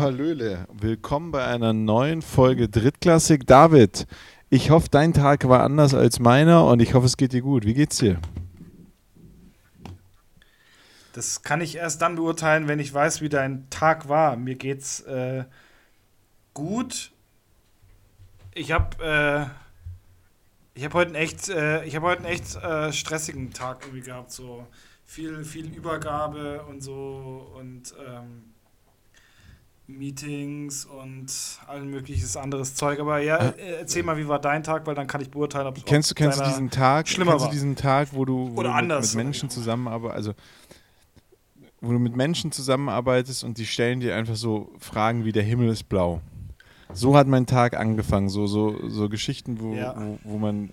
Hallöle. Willkommen bei einer neuen Folge Drittklassik. David, ich hoffe, dein Tag war anders als meiner und ich hoffe, es geht dir gut. Wie geht's dir? Das kann ich erst dann beurteilen, wenn ich weiß, wie dein Tag war. Mir geht's äh, gut. Ich habe äh, ich habe heute einen echt, äh, ich habe heute einen echt äh, stressigen Tag irgendwie gehabt. So viel, viel Übergabe und so und ähm, Meetings und all mögliches anderes Zeug. Aber ja, äh, erzähl mal, wie war dein Tag, weil dann kann ich beurteilen, ob es Kennst du, kennst du diesen Tag, schlimmer kennst war. du diesen Tag, wo du, wo Oder du anders. mit Menschen zusammenarbeitest, also wo du mit Menschen zusammenarbeitest und die stellen dir einfach so Fragen wie der Himmel ist blau. So hat mein Tag angefangen, so, so, so Geschichten, wo, Ja. wo, wo man,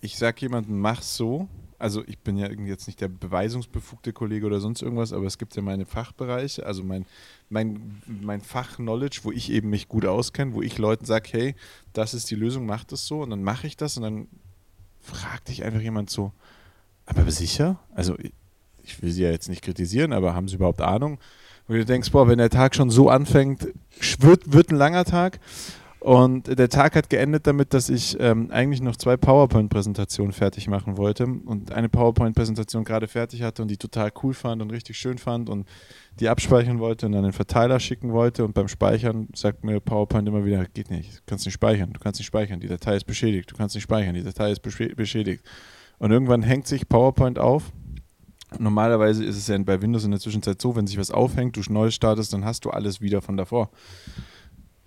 ich sag jemandem, mach so. Also ich bin ja jetzt nicht der beweisungsbefugte Kollege oder sonst irgendwas, aber es gibt ja meine Fachbereiche, also mein, mein, mein Fach-Knowledge, wo ich eben mich gut auskenne, wo ich Leuten sage, hey, das ist die Lösung, mach das so und dann mache ich das und dann fragt dich einfach jemand so, aber sicher? Also ich, ich will sie ja jetzt nicht kritisieren, aber haben sie überhaupt Ahnung? Wo du denkst, boah, wenn der Tag schon so anfängt, wird, wird ein langer Tag. Und der Tag hat geendet damit, dass ich ähm, eigentlich noch zwei PowerPoint-Präsentationen fertig machen wollte und eine PowerPoint-Präsentation gerade fertig hatte und die total cool fand und richtig schön fand und die abspeichern wollte und an den Verteiler schicken wollte. Und beim Speichern sagt mir PowerPoint immer wieder, geht nicht, du kannst nicht speichern, du kannst nicht speichern, die Datei ist beschädigt, du kannst nicht speichern, die Datei ist beschädigt. Und irgendwann hängt sich PowerPoint auf. Normalerweise ist es ja bei Windows in der Zwischenzeit so, wenn sich was aufhängt, du neu startest, dann hast du alles wieder von davor.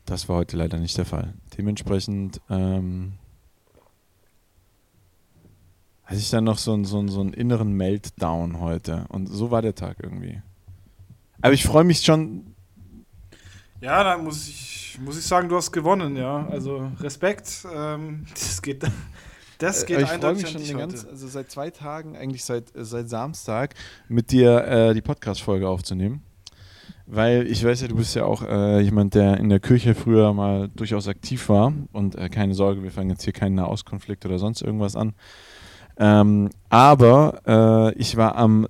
Das war heute leider nicht der Fall. Dementsprechend ähm, hatte ich dann noch so, einen- so, so einen inneren Meltdown heute. Und so war der Tag irgendwie. Aber ich freue mich schon. Ja, dann muss ich, muss ich sagen, du hast gewonnen, ja. Also Respekt. Ähm, das geht, das geht äh, ich freue eindeutig mich an schon dich den heute. ganz, also seit zwei Tagen, eigentlich seit, äh, seit Samstag, mit dir äh, die Podcast-Folge aufzunehmen. Weil ich weiß ja, du bist ja auch äh, jemand, der in der Kirche früher mal durchaus aktiv war. Und äh, keine Sorge, wir fangen jetzt hier keinen Nahostkonflikt oder sonst irgendwas an. Ähm, aber äh, ich war am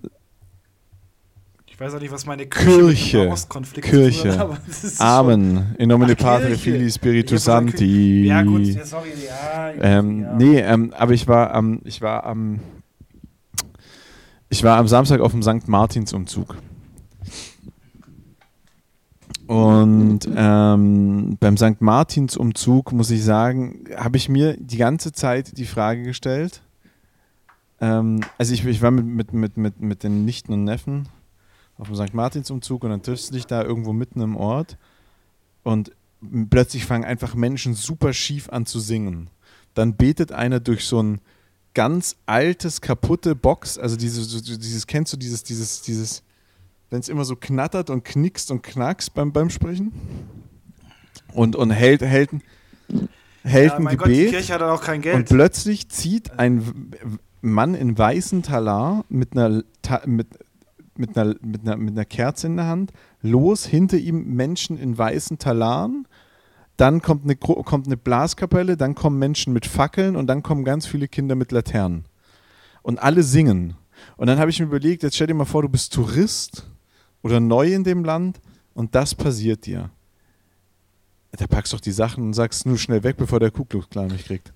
Ich weiß auch nicht, was meine Kirche. Kirche. ist schon- Amen. In nomine Ach, Patri Kirche. Filii Spiritus Sancti. Ja, gut, ja, sorry, ja. Ähm, ja. Nee, ähm, aber ich war am, ich war am, ich war am Samstag auf dem St. Martinsumzug. Und ähm, beim St. Martinsumzug, muss ich sagen, habe ich mir die ganze Zeit die Frage gestellt. Ähm, also ich, ich war mit, mit, mit, mit, mit den Nichten und Neffen auf dem St. Martinsumzug und dann triffst du dich da irgendwo mitten im Ort und plötzlich fangen einfach Menschen super schief an zu singen. Dann betet einer durch so ein ganz altes, kaputte Box, also diese, so, so dieses, kennst du dieses, dieses, dieses, wenn es immer so knattert und knickst und knackst beim, beim Sprechen? Und, und hält, hält, hält ja, ein mein Gott, die Gebet. Kirche hat auch kein Und Geld. plötzlich zieht ein Mann in weißem Talar mit einer, mit, mit, einer, mit, einer, mit einer Kerze in der Hand los, hinter ihm Menschen in weißen Talaren. Dann kommt eine, kommt eine Blaskapelle, dann kommen Menschen mit Fackeln und dann kommen ganz viele Kinder mit Laternen. Und alle singen. Und dann habe ich mir überlegt, jetzt stell dir mal vor, du bist Tourist oder neu in dem Land und das passiert dir. Da packst du doch die Sachen und sagst nur schnell weg, bevor der Ku Klux mich kriegt.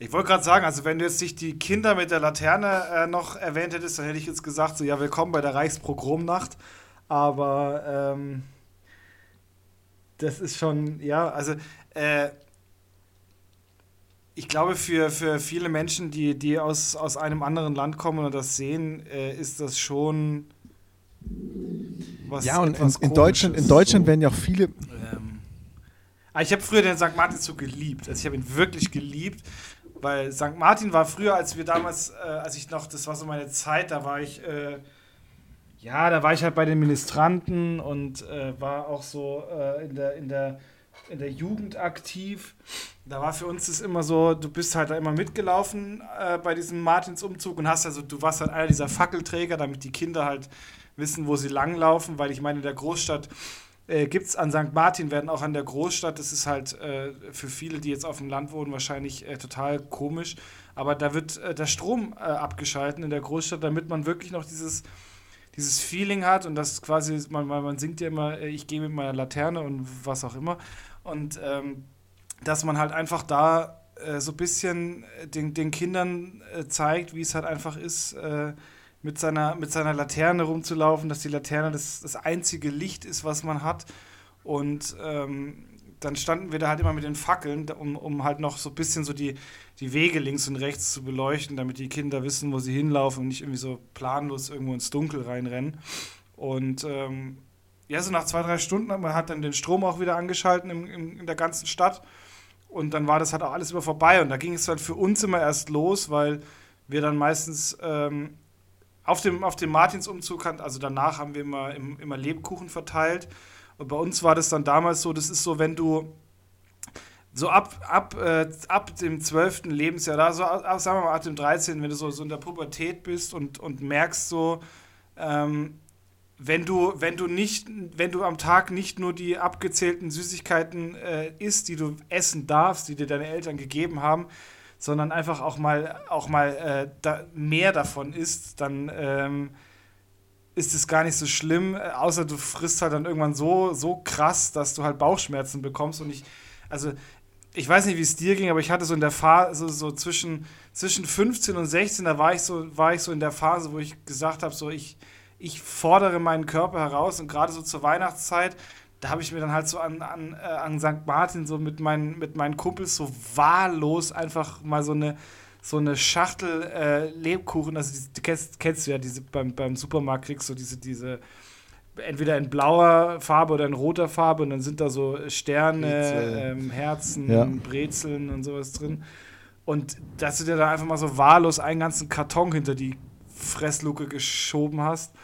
Ich wollte gerade sagen, also wenn du jetzt nicht die Kinder mit der Laterne äh, noch erwähnt hättest, dann hätte ich jetzt gesagt, so ja, willkommen bei der Reichspogromnacht. Aber ähm, das ist schon, ja, also äh, glaube, für, für viele Menschen, die, die aus, aus einem anderen Land kommen und das sehen, äh, ist das schon was Ja, und in, in, Deutschland, in Deutschland so. werden ja auch viele. Ähm, aber ich habe früher den St. Martinszug geliebt. Also ich habe ihn wirklich geliebt, weil St. Martin war früher, als wir damals, äh, als ich noch, das war so meine Zeit, da war ich, äh, ja, da war ich halt bei den Ministranten und äh, war auch so äh, in, der, in, der, in der Jugend aktiv. Da war für uns das immer so, du bist halt da immer mitgelaufen äh, bei diesem Martinsumzug und hast also, du warst halt einer dieser Fackelträger, damit die Kinder halt wissen, wo sie langlaufen, weil ich meine, in der Großstadt äh, gibt es an St. Martin, werden auch an der Großstadt, das ist halt äh, für viele, die jetzt auf dem Land wohnen, wahrscheinlich äh, total komisch, aber da wird äh, der Strom äh, abgeschalten in der Großstadt, damit man wirklich noch dieses, dieses Feeling hat und das quasi, man, man singt ja immer, äh, ich gehe mit meiner Laterne und was auch immer. Und ähm, dass man halt einfach da äh, so ein bisschen den, den Kindern äh, zeigt, wie es halt einfach ist, äh, mit, seiner, mit seiner Laterne rumzulaufen, dass die Laterne das, das einzige Licht ist, was man hat. Und ähm, dann standen wir da halt immer mit den Fackeln, um, um halt noch so ein bisschen so die, die Wege links und rechts zu beleuchten, damit die Kinder wissen, wo sie hinlaufen und nicht irgendwie so planlos irgendwo ins Dunkel reinrennen. Und ähm, ja, so nach zwei, drei Stunden, man hat dann den Strom auch wieder angeschalten im, im, in der ganzen Stadt. Und dann war das halt auch alles über vorbei. Und da ging es halt für uns immer erst los, weil wir dann meistens ähm, auf dem, auf dem Martinsumzug, also danach haben wir immer, immer Lebkuchen verteilt. Und bei uns war das dann damals so, das ist so, wenn du so ab, ab, äh, ab dem 12. Lebensjahr, da so, ab, sagen wir mal ab dem 13., wenn du so, so in der Pubertät bist und, und merkst so, ähm, wenn du, wenn du nicht, wenn du am Tag nicht nur die abgezählten Süßigkeiten äh, isst, die du essen darfst, die dir deine Eltern gegeben haben, sondern einfach auch mal, auch mal äh, da mehr davon isst, dann ähm, ist es gar nicht so schlimm, äh, außer du frisst halt dann irgendwann so, so krass, dass du halt Bauchschmerzen bekommst. Und ich, also ich weiß nicht, wie es dir ging, aber ich hatte so in der Phase, so, zwischen, zwischen 15 und 16, da war ich so, war ich so in der Phase, wo ich gesagt habe, so ich, ich fordere meinen Körper heraus und gerade so zur Weihnachtszeit, da habe ich mir dann halt so an, an, äh, an St. Martin so mit, mein, mit meinen Kumpels so wahllos einfach mal so eine, so eine Schachtel äh, Lebkuchen, also die, die kennst, kennst, du ja, diese beim, beim Supermarkt kriegst du diese, diese, entweder in blauer Farbe oder in roter Farbe und dann sind da so Sterne, ähm, Herzen, ja. Brezeln und sowas drin. Und dass du dir da einfach mal so wahllos einen ganzen Karton hinter die Fressluke geschoben hast.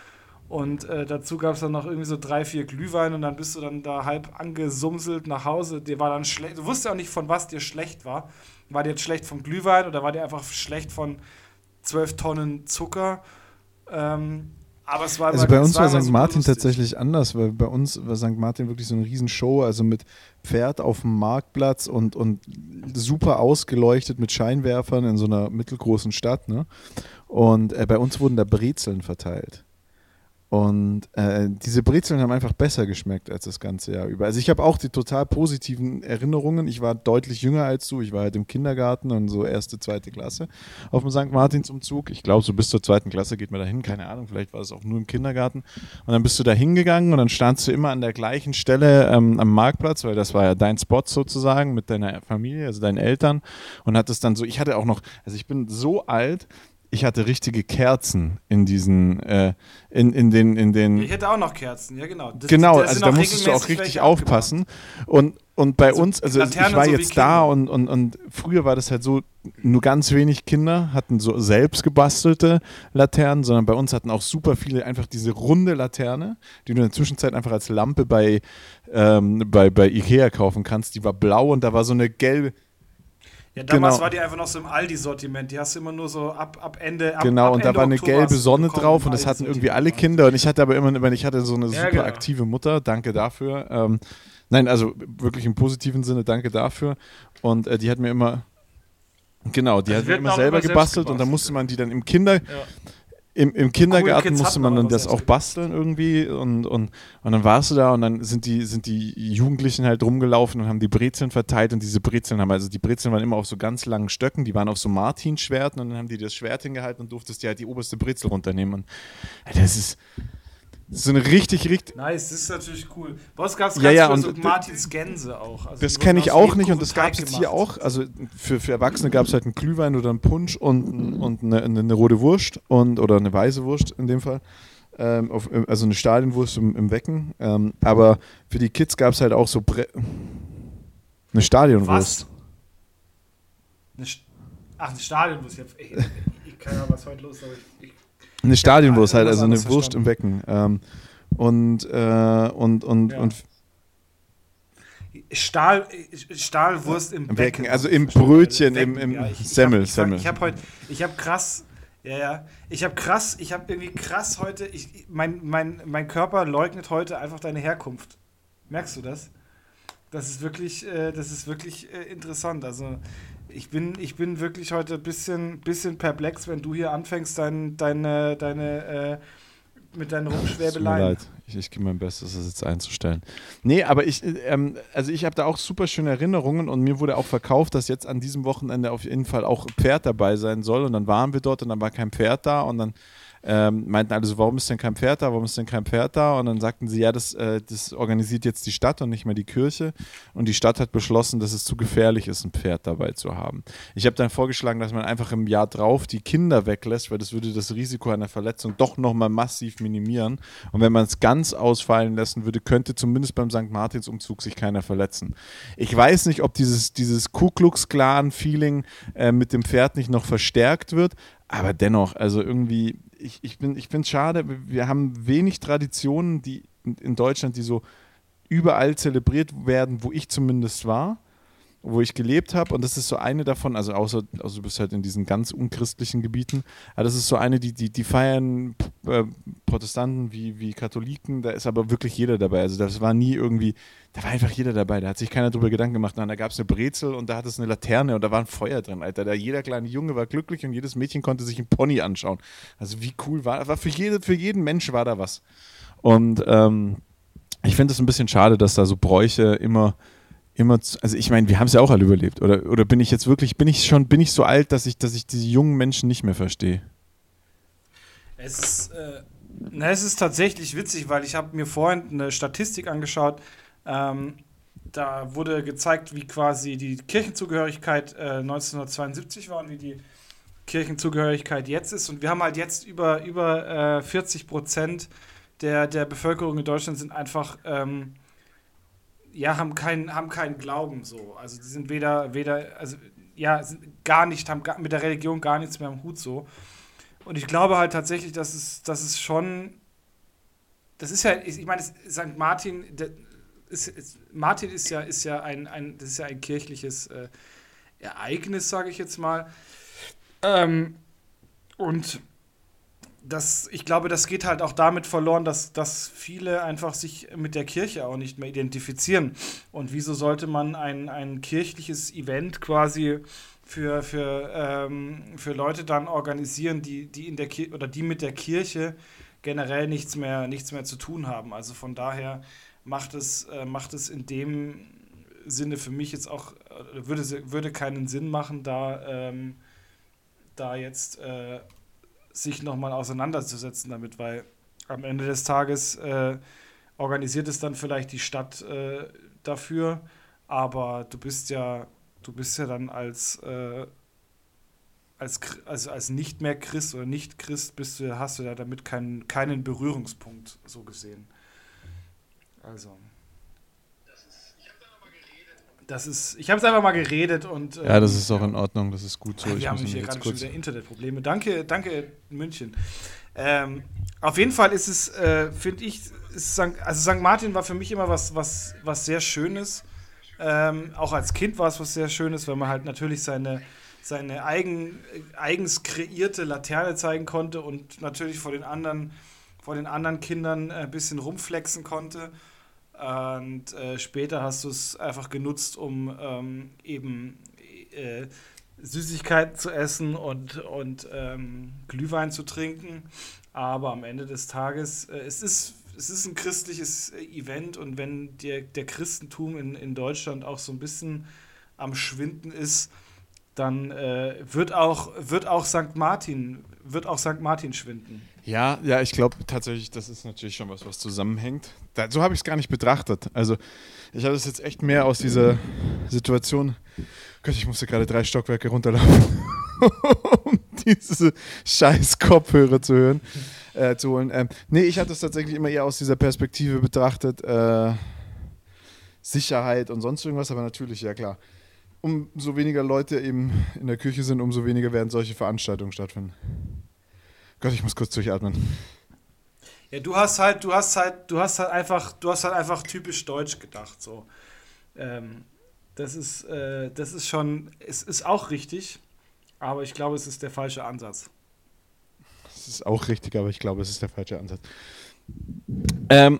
Und äh, dazu gab es dann noch irgendwie so drei, vier Glühwein und dann bist du dann da halb angesumselt nach Hause. Dir war dann schlecht. Du wusstest ja auch nicht, von was dir schlecht war. War dir jetzt schlecht vom Glühwein oder war dir einfach schlecht von 12 Tonnen Zucker? Ähm, aber es war Also bei uns war St. Martin lustig. tatsächlich anders, weil bei uns war St. Martin wirklich so eine Riesenshow, also mit Pferd auf dem Marktplatz und, und super ausgeleuchtet mit Scheinwerfern in so einer mittelgroßen Stadt. Ne? Und äh, bei uns wurden da Brezeln verteilt. Und äh, diese Brezeln haben einfach besser geschmeckt als das ganze Jahr über. Also ich habe auch die total positiven Erinnerungen. Ich war deutlich jünger als du. Ich war halt im Kindergarten und so erste, zweite Klasse auf dem St. Martinsumzug. Ich glaube, so bis zur zweiten Klasse geht man da hin. Keine Ahnung, vielleicht war es auch nur im Kindergarten. Und dann bist du da hingegangen und dann standst du immer an der gleichen Stelle ähm, am Marktplatz, weil das war ja dein Spot sozusagen mit deiner Familie, also deinen Eltern. Und hattest dann so, ich hatte auch noch, also ich bin so alt, ich hatte richtige Kerzen in diesen, äh, in, in den, in den. Ich hätte auch noch Kerzen, ja genau. Das, genau, also da musstest du auch richtig aufpassen. Und, und bei Also uns, also Laternen ich war so jetzt da und, und, und früher war das halt so, nur ganz wenig Kinder hatten so selbst gebastelte Laternen, sondern bei uns hatten auch super viele einfach diese runde Laterne, die du in der Zwischenzeit einfach als Lampe bei, ähm, bei, bei Ikea kaufen kannst. Die war blau und da war so eine gelbe, Ja, damals Genau. war die einfach noch so im Aldi-Sortiment. Die hast du immer nur so ab, ab Ende. Ab, Genau, ab und da Ende war eine Oktober gelbe Sonne drauf und das hatten irgendwie alle. Kinder und ich hatte aber immer, ich hatte so eine super Ja, genau. aktive Mutter, danke dafür. Ähm, nein, also wirklich im positiven Sinne, danke dafür. Und äh, die hat mir immer, genau, die Also hat mir immer selber immer selbst gebastelt und dann gebastelt, musste man die dann im Kinder, Ja. Im, im Kindergarten Kids musste man dann das auch basteln irgendwie und, und, und dann warst du da und dann sind die, sind die Jugendlichen halt rumgelaufen und haben die Brezeln verteilt und diese Brezeln haben, also die Brezeln waren immer auf so ganz langen Stöcken, die waren auf so Martinschwerten und dann haben die das Schwert hingehalten und durftest dir halt die oberste Brezel runternehmen und das ist so eine richtig, richtig, Nice, das ist natürlich cool. Uns gab es Ja, ja, und Martins Gänse auch. Also Das kenne ich auch nicht und das gab es jetzt hier auch. Also für, für Erwachsene gab es halt einen Glühwein oder einen Punsch und, und eine, eine, eine rote Wurst und, oder eine weiße Wurst in dem Fall. Ähm, auf, also eine Stadionwurst im, im Wecken. Ähm, aber für die Kids gab es halt auch so Bre eine Stadionwurst. Was? Eine St Ach, ein Stadionbus. Ich, hab- ich, ich keine Ahnung, was heute los ist, aber ich, ich Eine Stadionwurst Ja, halt, also eine Wurst im Wecken. Ähm, und, äh, und, und, Ja. und Stahl, Stahlwurst im, Im Becken. Becken, also im Brötchen, Becken, im- im ich, Semmel, ich hab, Semmel. Ich habe heute, ich habe krass, ja, ja, ich habe krass, ich habe irgendwie krass heute, ich, mein, mein, mein Körper leugnet heute einfach deine Herkunft. Merkst du das? Das ist wirklich, äh, das ist wirklich äh, interessant. Also ich bin, ich bin wirklich heute ein bisschen, bisschen perplex, wenn du hier anfängst, dein, deine, deine, äh, mit deinen Rumschwäbeleien. Ich, ich gebe mein Bestes, das jetzt einzustellen. Nee, aber ich, ähm, also ich habe da auch super schöne Erinnerungen und mir wurde auch verkauft, dass jetzt an diesem Wochenende auf jeden Fall auch Pferd dabei sein soll. Und dann waren wir dort und dann war kein Pferd da und dann ähm, meinten alle so, warum ist denn kein Pferd da, warum ist denn kein Pferd da? Und dann sagten sie, ja, das, äh, das organisiert jetzt die Stadt und nicht mehr die Kirche. Und die Stadt hat beschlossen, dass es zu gefährlich ist, ein Pferd dabei zu haben. Ich habe dann vorgeschlagen, dass man einfach im Jahr drauf die Kinder weglässt, weil das würde das Risiko einer Verletzung doch nochmal massiv minimieren. Und wenn man es ganz ausfallen lassen würde, könnte zumindest beim St. Martins-Umzug sich keiner verletzen. Ich weiß nicht, ob dieses, dieses Ku Klux Klan-Feeling äh, mit dem Pferd nicht noch verstärkt wird, aber dennoch, also irgendwie, ich, ich, finde es schade, wir haben wenig Traditionen, die in Deutschland, die so überall zelebriert werden, wo ich zumindest war wo ich gelebt habe. Und das ist so eine davon, also außer also du bist halt in diesen ganz unchristlichen Gebieten, aber das ist so eine, die, die, die feiern äh, Protestanten wie, wie Katholiken, da ist aber wirklich jeder dabei. Also das war nie irgendwie, da war einfach jeder dabei, da hat sich keiner drüber Gedanken gemacht. Nein, da gab es eine Brezel und da hat es eine Laterne und da war ein Feuer drin, Alter. Da jeder kleine Junge war glücklich und jedes Mädchen konnte sich einen Pony anschauen. Also wie cool war, war für, jede, für jeden Mensch war da was. Und ähm, ich finde es ein bisschen schade, dass da so Bräuche immer immer, zu, also ich meine, wir haben es ja auch alle überlebt. Oder, oder bin ich jetzt wirklich, bin ich schon, bin ich so alt, dass ich, dass ich diese jungen Menschen nicht mehr verstehe? Es ist, äh, na, es ist tatsächlich witzig, weil ich habe mir vorhin eine Statistik angeschaut. Ähm, da wurde gezeigt, wie quasi die Kirchenzugehörigkeit äh, 1972 war und wie die Kirchenzugehörigkeit jetzt ist. Und wir haben halt jetzt über, über äh, 40 Prozent der, der Bevölkerung in Deutschland sind einfach ähm, ja, haben keinen haben keinen Glauben so. Also die sind weder, weder, also ja, gar nicht, haben mit der Religion gar nichts mehr am Hut so. Und ich glaube halt tatsächlich, dass es, dass es schon, das ist ja, ich meine, St. Martin, ist, ist, Martin ist ja, ist ja ein, ein, das ist ja ein kirchliches äh, Ereignis, sage ich jetzt mal. Ähm, und das, ich glaube, das geht halt auch damit verloren, dass, dass viele einfach sich mit der Kirche auch nicht mehr identifizieren. Und wieso sollte man ein, ein kirchliches Event quasi für, für, ähm, für Leute dann organisieren, die, die in der Kirche oder die mit der Kirche generell nichts mehr, nichts mehr zu tun haben. Also von daher macht es, äh, macht es in dem Sinne für mich jetzt auch, äh, würde, würde keinen Sinn machen, da, ähm, da jetzt äh, sich nochmal auseinanderzusetzen damit, weil am Ende des Tages äh, organisiert es dann vielleicht die Stadt äh, dafür, aber du bist ja, du bist ja dann als, äh, als, also als nicht mehr Christ oder nicht Christ bist du, hast du ja damit keinen, keinen Berührungspunkt so gesehen. Also. Das ist, ich habe es einfach mal geredet und. ja, das ähm, ist auch in Ordnung, das ist gut so. Wir ich haben hier gerade schon wieder Internetprobleme. Danke, danke, München. Ähm, auf jeden Fall ist es, äh, finde ich, St. also St. Martin war für mich immer was, was, was sehr Schönes. Ähm, auch als Kind war es was sehr Schönes, weil man halt natürlich seine, seine eigen, eigens kreierte Laterne zeigen konnte und natürlich vor den anderen, vor den anderen Kindern ein bisschen rumflexen konnte. Und äh, später hast du es einfach genutzt, um ähm, eben äh, Süßigkeiten zu essen und, und ähm, Glühwein zu trinken. Aber am Ende des Tages, äh, es, ist, es ist ein christliches äh, Event und wenn der, der Christentum in, in Deutschland auch so ein bisschen am Schwinden ist, dann äh, wird, auch, wird auch St. Martin, wird auch St. Martin schwinden. Ja, ja, ich glaube tatsächlich, das ist natürlich schon was, was zusammenhängt. Da, so habe ich es gar nicht betrachtet. Also ich habe es jetzt echt mehr aus dieser Situation. Gott, ich musste gerade drei Stockwerke runterlaufen, um diese scheiß Kopfhörer zu hören, äh, zu holen. Ähm, nee, ich hatte es tatsächlich immer eher aus dieser Perspektive betrachtet. Äh, Sicherheit und sonst irgendwas, aber natürlich, ja klar. Umso weniger Leute eben in der Küche sind, umso weniger werden solche Veranstaltungen stattfinden. Gott, ich muss kurz durchatmen. Ja, du hast halt, du hast halt, du hast halt einfach, du hast halt einfach typisch deutsch gedacht. So. Ähm, das ist, äh, das ist schon, es ist auch richtig, aber ich glaube, es ist der falsche Ansatz. Es ist auch richtig, aber ich glaube, es ist der falsche Ansatz. Ähm,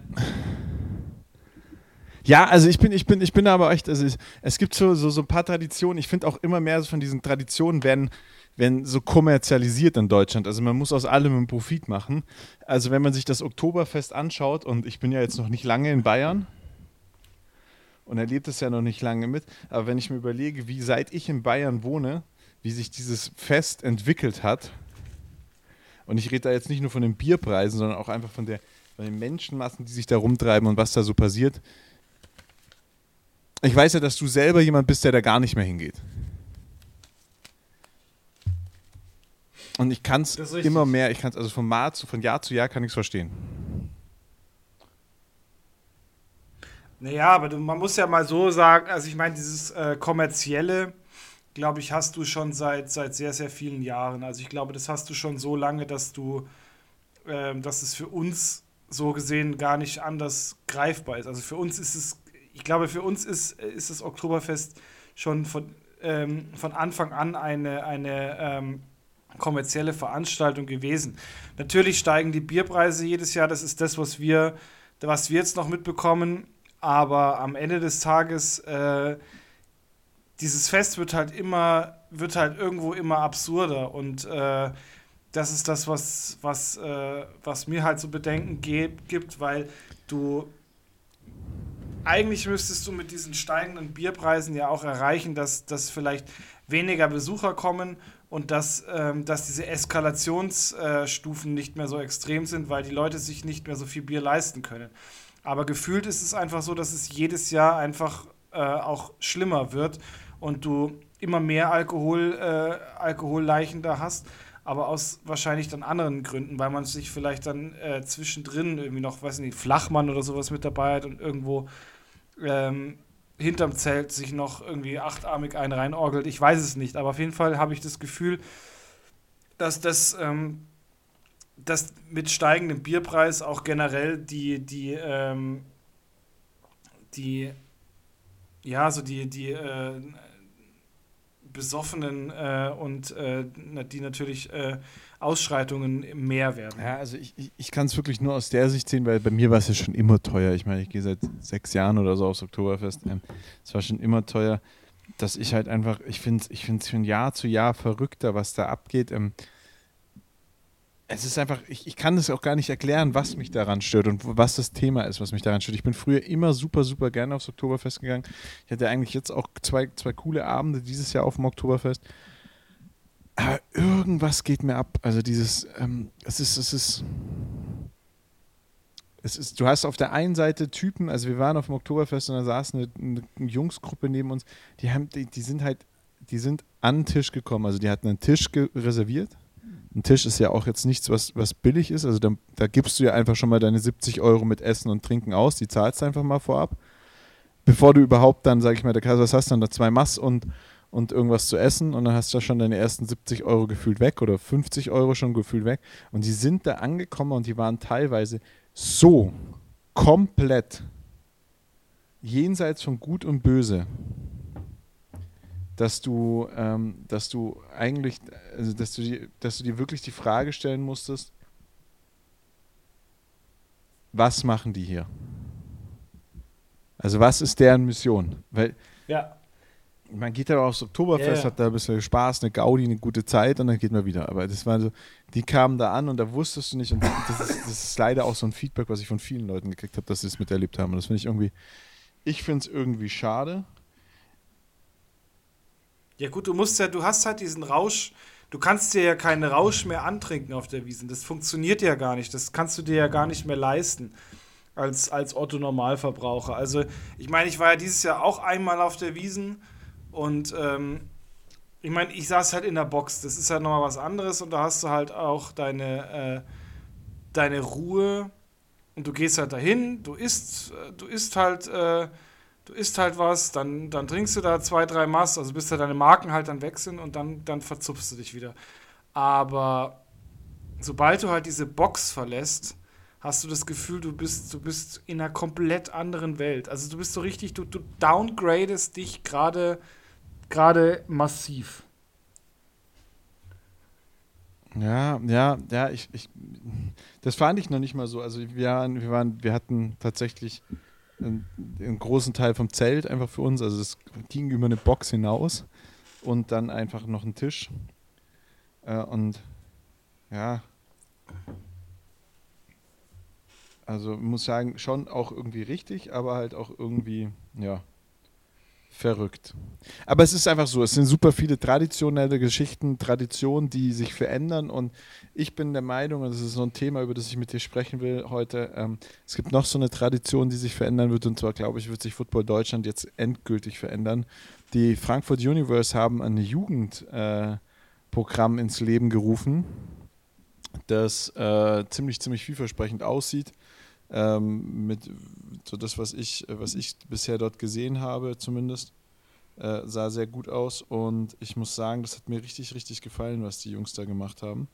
Ja, also ich bin, ich bin, ich bin aber echt, also es, es gibt so, so, so ein paar Traditionen, ich finde auch immer mehr von diesen Traditionen werden, werden so kommerzialisiert in Deutschland. Also man muss aus allem einen Profit machen. Also wenn man sich das Oktoberfest anschaut, und ich bin ja jetzt noch nicht lange in Bayern und erlebt es ja noch nicht lange mit, aber wenn ich mir überlege, wie seit ich in Bayern wohne, wie sich dieses Fest entwickelt hat, und ich rede da jetzt nicht nur von den Bierpreisen, sondern auch einfach von, der, von den Menschenmassen, die sich da rumtreiben und was da so passiert. Ich weiß ja, dass du selber jemand bist, der da gar nicht mehr hingeht. Und ich kann es immer mehr, ich kann es also von, Mal zu, von Jahr zu Jahr kann ich es verstehen. Naja, aber du, man muss ja mal so sagen, also ich meine, dieses äh, kommerzielle, glaube ich, hast du schon seit, seit sehr, sehr vielen Jahren. Also ich glaube, das hast du schon so lange, dass du, äh, dass es für uns so gesehen gar nicht anders greifbar ist. Also für uns ist es, ich glaube, für uns ist, ist das Oktoberfest schon von, ähm, von Anfang an eine, eine ähm, kommerzielle Veranstaltung gewesen. Natürlich steigen die Bierpreise jedes Jahr, das ist das, was wir, was wir jetzt noch mitbekommen, aber am Ende des Tages äh, dieses Fest wird halt immer, wird halt irgendwo immer absurder. Und äh, das ist das, was, was, äh, was mir halt so Bedenken gibt, weil du eigentlich müsstest du mit diesen steigenden Bierpreisen ja auch erreichen, dass, dass vielleicht weniger Besucher kommen und dass, ähm, dass diese Eskalationsstufen nicht mehr so extrem sind, weil die Leute sich nicht mehr so viel Bier leisten können. Aber gefühlt ist es einfach so, dass es jedes Jahr einfach äh, auch schlimmer wird und du immer mehr Alkohol, äh, Alkoholleichen da hast, aber aus wahrscheinlich dann anderen Gründen, weil man sich vielleicht dann äh, zwischendrin irgendwie noch, weiß nicht, Flachmann oder sowas mit dabei hat und irgendwo ähm, hinterm Zelt sich noch irgendwie achtarmig einen reinorgelt. Ich weiß es nicht, aber auf jeden Fall habe ich das Gefühl, dass das ähm, dass mit steigendem Bierpreis auch generell die, die, ähm, die, ja, so die, die äh, Besoffenen äh, und äh, die natürlich äh, Ausschreitungen mehr werden. Ja, also ich, ich, ich kann es wirklich nur aus der Sicht sehen, weil bei mir war es ja schon immer teuer. Ich meine, ich gehe seit sechs Jahren oder so aufs Oktoberfest. Ähm, es war schon immer teuer, dass ich halt einfach, ich finde es ich von Jahr zu Jahr verrückter, was da abgeht. Ähm, es ist einfach, ich, ich kann es auch gar nicht erklären, was mich daran stört und was das Thema ist, was mich daran stört. Ich bin früher immer super, super gerne aufs Oktoberfest gegangen. Ich hatte eigentlich jetzt auch zwei, zwei coole Abende dieses Jahr auf dem Oktoberfest. Aber irgendwas geht mir ab. Also dieses, ähm, es ist, es ist, es ist, du hast auf der einen Seite Typen, also wir waren auf dem Oktoberfest und da saß eine, eine Jungsgruppe neben uns, die haben, die, die sind halt, die sind an den Tisch gekommen. Also die hatten einen Tisch reserviert ein Tisch ist ja auch jetzt nichts, was, was billig ist. Also da, da, gibst du ja einfach schon mal deine 70 Euro mit Essen und Trinken aus. Die zahlst du einfach mal vorab. Bevor du überhaupt dann, sag ich mal, was hast du dann da zwei Mass und, und irgendwas zu essen und dann hast du da schon deine ersten 70 Euro gefühlt weg oder 50 Euro schon gefühlt weg. Und die sind da angekommen und die waren teilweise so komplett jenseits von Gut und Böse dass du, ähm, dass du eigentlich, also dass du, die, dass du dir wirklich die Frage stellen musstest, was machen die hier? Also was ist deren Mission? Weil ja. Man geht ja auch aufs Oktoberfest, ja. hat da ein bisschen Spaß, eine Gaudi, eine gute Zeit und dann geht man wieder. Aber das war so, die kamen da an und da wusstest du nicht und das ist, das ist leider auch so ein Feedback, was ich von vielen Leuten gekriegt habe, dass sie es miterlebt haben. Und das finde ich irgendwie, ich finde es irgendwie schade, ja gut, du musst ja, du hast halt diesen Rausch, du kannst dir ja keinen Rausch mehr antrinken auf der Wiesen. Das funktioniert ja gar nicht. Das kannst du dir ja gar nicht mehr leisten als, als Otto Normalverbraucher. Also ich meine, ich war ja dieses Jahr auch einmal auf der Wiesen und ähm, ich meine, ich saß halt in der Box. Das ist halt nochmal was anderes und da hast du halt auch deine, äh, deine Ruhe und du gehst halt dahin, du isst, äh, du isst halt äh, du isst halt was, dann, dann trinkst du da zwei, drei Mass, also bis da deine Marken halt dann weg sind und dann, dann verzupfst du dich wieder. Aber sobald du halt diese Box verlässt, hast du das Gefühl, du bist, du bist in einer komplett anderen Welt. Also du bist so richtig, du, du downgradest dich gerade gerade massiv. Ja, ja, ja, ich, ich, das fand ich noch nicht mal so. Also wir, wir waren, wir hatten tatsächlich einen, einen großen Teil vom Zelt einfach für uns. Also es ging über eine Box hinaus und dann einfach noch ein Tisch. Äh, und ja, also muss sagen, schon auch irgendwie richtig, aber halt auch irgendwie, ja, verrückt. Aber es ist einfach so, es sind super viele traditionelle Geschichten, Traditionen, die sich verändern und ich bin der Meinung, und das ist so ein Thema, über das ich mit dir sprechen will heute, ähm, es gibt noch so eine Tradition, die sich verändern wird und zwar, glaube ich, wird sich Football Deutschland jetzt endgültig verändern. Die Frankfurt Universe haben ein Jugendprogramm äh, ins Leben gerufen, das äh, ziemlich, ziemlich vielversprechend aussieht ähm, mit so das, was ich, was ich bisher dort gesehen habe, zumindest, äh, sah sehr gut aus. Und ich muss sagen, das hat mir richtig, richtig gefallen, was die Jungs da gemacht haben.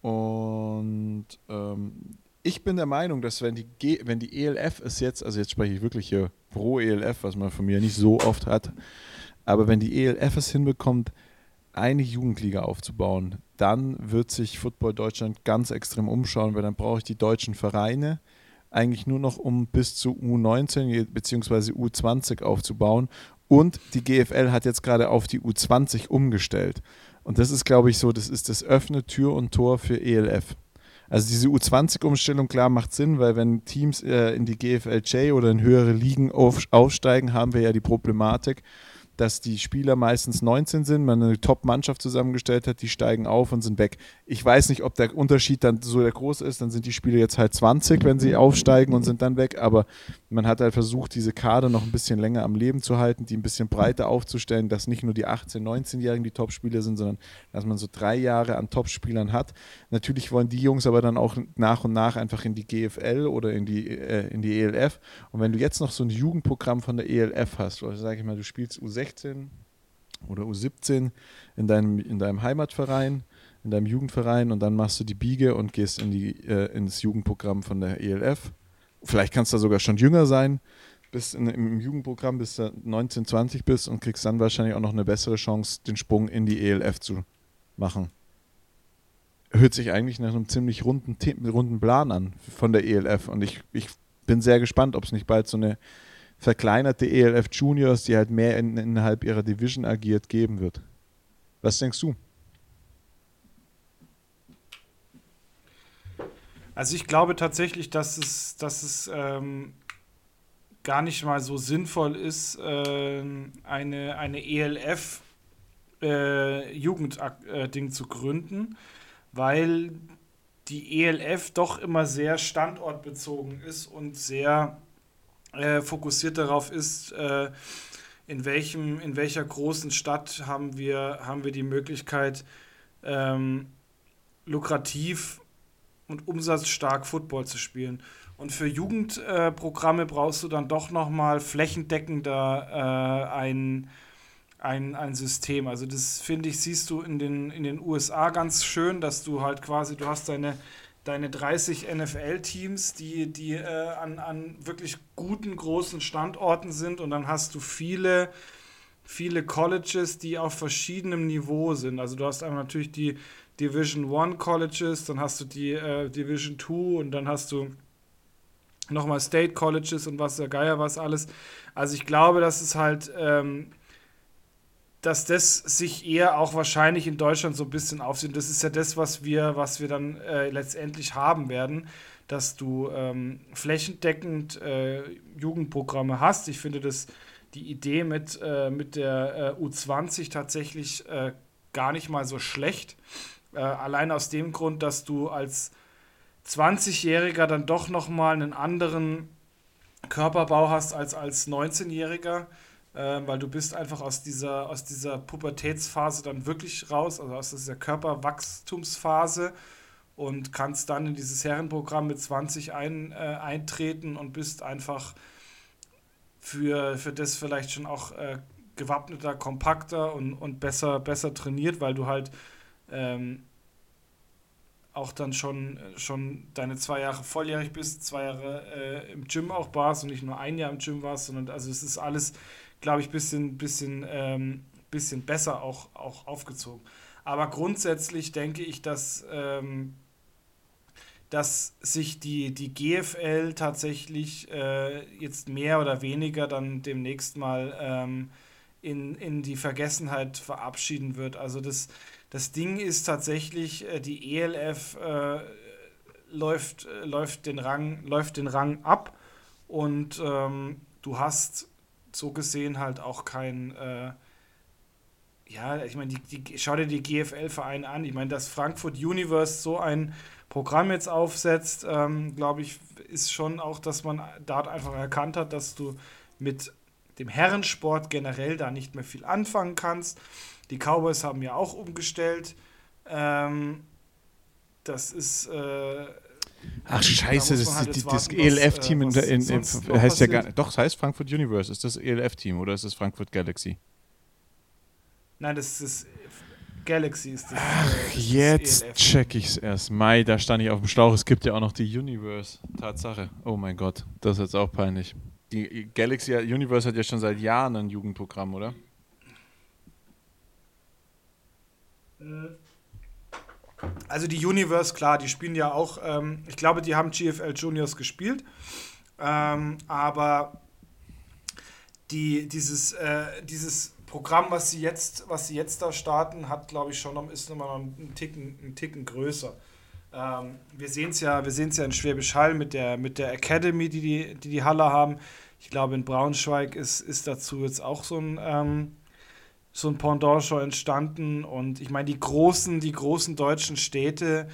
Und ähm, ich bin der Meinung, dass wenn die, G wenn die ELF es jetzt, also jetzt spreche ich wirklich hier pro ELF, was man von mir nicht so oft hat, aber wenn die ELF es hinbekommt, eine Jugendliga aufzubauen, dann wird sich Football Deutschland ganz extrem umschauen, weil dann brauche ich die deutschen Vereine eigentlich nur noch um bis zu U19 bzw. U20 aufzubauen. Und die GFL hat jetzt gerade auf die U20 umgestellt. Und das ist, glaube ich, so, das ist das öffne Tür und Tor für ELF. Also diese U20-Umstellung, klar, macht Sinn, weil wenn Teams äh, in die GFLJ oder in höhere Ligen auf, aufsteigen, haben wir ja die Problematik, dass die Spieler meistens 19 sind, man eine Top-Mannschaft zusammengestellt hat, die steigen auf und sind weg. Ich weiß nicht, ob der Unterschied dann so groß ist, dann sind die Spieler jetzt halt 20, wenn sie aufsteigen und sind dann weg, aber man hat halt versucht, diese Kader noch ein bisschen länger am Leben zu halten, die ein bisschen breiter aufzustellen, dass nicht nur die 18-, 19-Jährigen die Top-Spieler sind, sondern dass man so drei Jahre an Top-Spielern hat. Natürlich wollen die Jungs aber dann auch nach und nach einfach in die GFL oder in die, äh, in die ELF. Und wenn du jetzt noch so ein Jugendprogramm von der ELF hast, oder sage ich mal, du spielst U16, U16 oder U17 in deinem, in deinem Heimatverein, in deinem Jugendverein und dann machst du die Biege und gehst in die, äh, ins Jugendprogramm von der ELF. Vielleicht kannst du sogar schon jünger sein, bis in, im Jugendprogramm, bis du 19, 20 bist und kriegst dann wahrscheinlich auch noch eine bessere Chance, den Sprung in die ELF zu machen. Hört sich eigentlich nach einem ziemlich runden, runden Plan an von der ELF und ich, ich bin sehr gespannt, ob es nicht bald so eine verkleinerte ELF Juniors, die halt mehr in, innerhalb ihrer Division agiert, geben wird. Was denkst du? Also ich glaube tatsächlich, dass es, dass es ähm, gar nicht mal so sinnvoll ist, äh, eine, eine ELF äh, äh, zu gründen, weil die ELF doch immer sehr standortbezogen ist und sehr äh, fokussiert darauf ist, äh, in, welchem, in welcher großen Stadt haben wir, haben wir die Möglichkeit, ähm, lukrativ und umsatzstark Football zu spielen. Und für Jugendprogramme äh, brauchst du dann doch nochmal flächendeckender äh, ein, ein, ein System. Also das finde ich, siehst du in den, in den USA ganz schön, dass du halt quasi, du hast deine deine 30 NFL-Teams, die, die äh, an, an wirklich guten, großen Standorten sind und dann hast du viele, viele Colleges, die auf verschiedenem Niveau sind. Also du hast einmal natürlich die Division One Colleges, dann hast du die äh, Division Two und dann hast du nochmal State Colleges und was der Geier was alles. Also ich glaube, dass es halt ähm, dass das sich eher auch wahrscheinlich in Deutschland so ein bisschen aufsieht. Das ist ja das, was wir, was wir dann äh, letztendlich haben werden, dass du ähm, flächendeckend äh, Jugendprogramme hast. Ich finde das die Idee mit, äh, mit der äh, U20 tatsächlich äh, gar nicht mal so schlecht. Äh, allein aus dem Grund, dass du als 20-Jähriger dann doch nochmal einen anderen Körperbau hast als als 19-Jähriger äh, weil du bist einfach aus dieser, aus dieser Pubertätsphase dann wirklich raus, also aus dieser Körperwachstumsphase und kannst dann in dieses Herrenprogramm mit 20 ein, äh, eintreten und bist einfach für, für das vielleicht schon auch äh, gewappneter, kompakter und, und besser, besser trainiert, weil du halt ähm, auch dann schon, schon deine zwei Jahre volljährig bist, zwei Jahre äh, im Gym auch warst und nicht nur ein Jahr im Gym warst, sondern also es ist alles glaube ich, ein bisschen, bisschen, ähm, bisschen besser auch, auch aufgezogen. Aber grundsätzlich denke ich, dass, ähm, dass sich die, die GFL tatsächlich äh, jetzt mehr oder weniger dann demnächst mal ähm, in, in die Vergessenheit verabschieden wird. Also das, das Ding ist tatsächlich, äh, die ELF äh, läuft, äh, läuft, den Rang, läuft den Rang ab und ähm, du hast so gesehen halt auch kein, äh, ja, ich meine, die, die, schau dir die GFL-Vereine an. Ich meine, dass Frankfurt Universe so ein Programm jetzt aufsetzt, ähm, glaube ich, ist schon auch, dass man dort einfach erkannt hat, dass du mit dem Herrensport generell da nicht mehr viel anfangen kannst. Die Cowboys haben ja auch umgestellt. Ähm, das ist. Äh, Ach scheiße, das, halt das, das ELF-Team äh, in, in, in heißt ja gar nicht. Doch, es heißt Frankfurt Universe. Ist das ELF-Team oder ist das Frankfurt Galaxy? Nein, das ist Galaxy ist das. Ach, äh, das jetzt ELF. check ich's erst. Mai, da stand ich auf dem Schlauch. Es gibt ja auch noch die Universe. Tatsache. Oh mein Gott, das ist jetzt auch peinlich. Die Galaxy Universe hat ja schon seit Jahren ein Jugendprogramm, oder? Also die Universe, klar, die spielen ja auch, ähm, ich glaube, die haben GFL Juniors gespielt, ähm, aber die, dieses, äh, dieses Programm, was sie jetzt, was sie jetzt da starten, hat, glaube ich, schon ist nochmal noch einen Ticken, einen Ticken größer. Ähm, wir sehen es ja, ja in Schwäbisch Hall mit der, mit der Academy, die die, die, die Halle haben. Ich glaube, in Braunschweig ist, ist dazu jetzt auch so ein, ähm, so ein Pendant schon entstanden. Und ich meine, die großen, die großen deutschen Städte,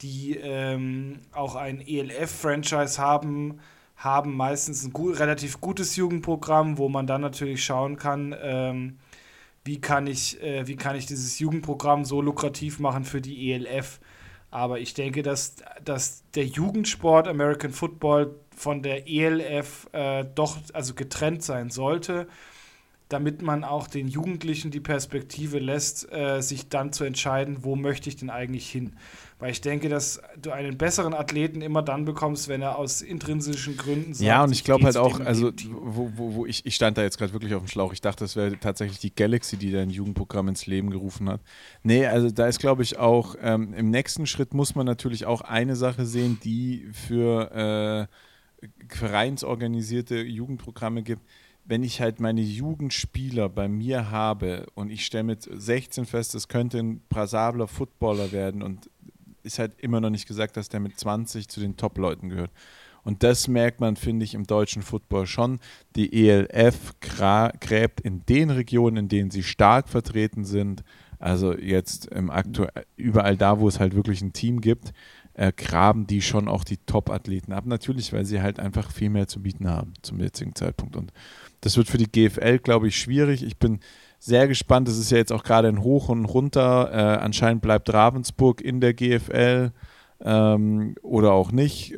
die ähm, auch ein ELF-Franchise haben, haben meistens ein gut, relativ gutes Jugendprogramm, wo man dann natürlich schauen kann, ähm, wie, kann ich, äh, wie kann ich dieses Jugendprogramm so lukrativ machen für die ELF. Aber ich denke, dass, dass der Jugendsport American Football von der ELF äh, doch also getrennt sein sollte, damit man auch den Jugendlichen die Perspektive lässt, äh, sich dann zu entscheiden, wo möchte ich denn eigentlich hin. Weil ich denke, dass du einen besseren Athleten immer dann bekommst, wenn er aus intrinsischen Gründen sagt. Ja, und ich glaube halt auch, also wo, wo, wo ich, ich stand da jetzt gerade wirklich auf dem Schlauch. Ich dachte, das wäre tatsächlich die Galaxy, die dein Jugendprogramm ins Leben gerufen hat. Nee, also da ist, glaube ich, auch ähm, im nächsten Schritt muss man natürlich auch eine Sache sehen, die für äh, vereinsorganisierte Jugendprogramme gibt wenn ich halt meine Jugendspieler bei mir habe und ich stelle mit 16 fest, es könnte ein brasabler Footballer werden und ist halt immer noch nicht gesagt, dass der mit 20 zu den Top-Leuten gehört. Und das merkt man, finde ich, im deutschen Football schon. Die ELF gräbt in den Regionen, in denen sie stark vertreten sind, also jetzt im aktuell überall da, wo es halt wirklich ein Team gibt, äh, graben die schon auch die Top-Athleten ab. Natürlich, weil sie halt einfach viel mehr zu bieten haben zum jetzigen Zeitpunkt. Und das wird für die GFL, glaube ich, schwierig. Ich bin sehr gespannt. Das ist ja jetzt auch gerade ein Hoch und Runter. Äh, anscheinend bleibt Ravensburg in der GFL ähm, oder auch nicht.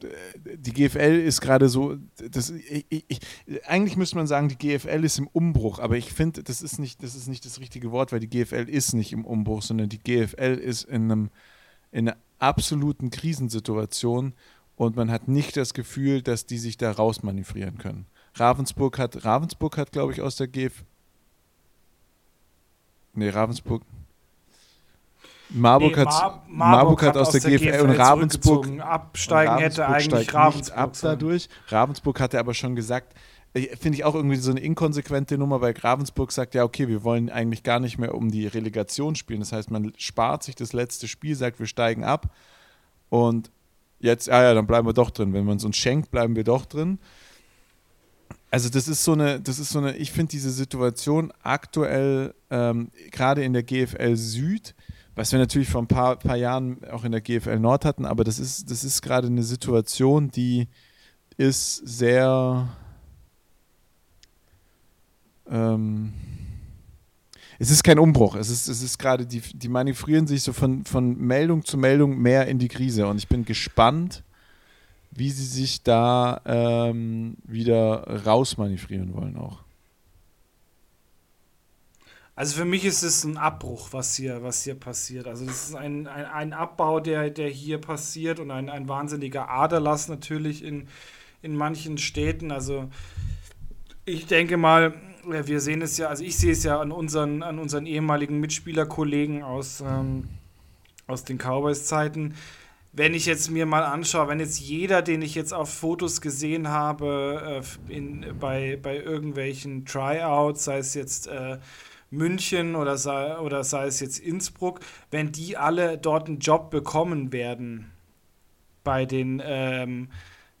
Die GFL ist gerade so, das, ich, ich, eigentlich müsste man sagen, die GFL ist im Umbruch, aber ich finde, das, ist nicht, das ist nicht das richtige Wort, weil die GFL ist nicht im Umbruch, sondern die GFL ist in, einem, in absoluten Krisensituation und man hat nicht das Gefühl, dass die sich da rausmanövrieren können. Ravensburg hat, Ravensburg hat, glaube ich, aus der GFL Nee, Ravensburg. Marburg, nee, hat, Mar Marburg, Marburg hat, aus, aus der, GFL, GFL und Ravensburg absteigen Ravensburg hätte eigentlich Ravensburg ab dadurch. Ravensburg hatte aber schon gesagt, finde ich auch irgendwie so eine inkonsequente Nummer, weil Ravensburg sagt, ja, okay, wir wollen eigentlich gar nicht mehr um die Relegation spielen. Das heißt, man spart sich das letzte Spiel, sagt, wir steigen ab und jetzt, ah ja, dann bleiben wir doch drin. Wenn man es uns schenkt, bleiben wir doch drin. Also das ist so eine, das ist so eine, ich finde diese Situation aktuell, ähm, gerade in der GFL Süd, was wir natürlich vor ein paar, paar Jahren auch in der GFL Nord hatten, aber das ist, das ist gerade eine Situation, die ist sehr ähm, es ist kein Umbruch. Es ist, es ist gerade, die, die manövrieren sich so von, von Meldung zu Meldung mehr in die Krise. Und ich bin gespannt, wie sie sich da ähm, wieder rausmanövrieren wollen auch. Also für mich ist es ein Abbruch, was hier, was hier passiert. Also das ist ein, ein, ein Abbau, der, der hier passiert und ein, ein wahnsinniger Aderlass natürlich in, in manchen Städten. Also ich denke mal, wir sehen es ja, also ich sehe es ja an unseren, an unseren ehemaligen Mitspielerkollegen aus, ähm, aus den Cowboys-Zeiten. Wenn ich jetzt mir mal anschaue, wenn jetzt jeder, den ich jetzt auf Fotos gesehen habe, äh, in, bei, bei irgendwelchen Tryouts, sei es jetzt äh, München oder sei, oder sei es jetzt Innsbruck, wenn die alle dort einen Job bekommen werden bei den ähm,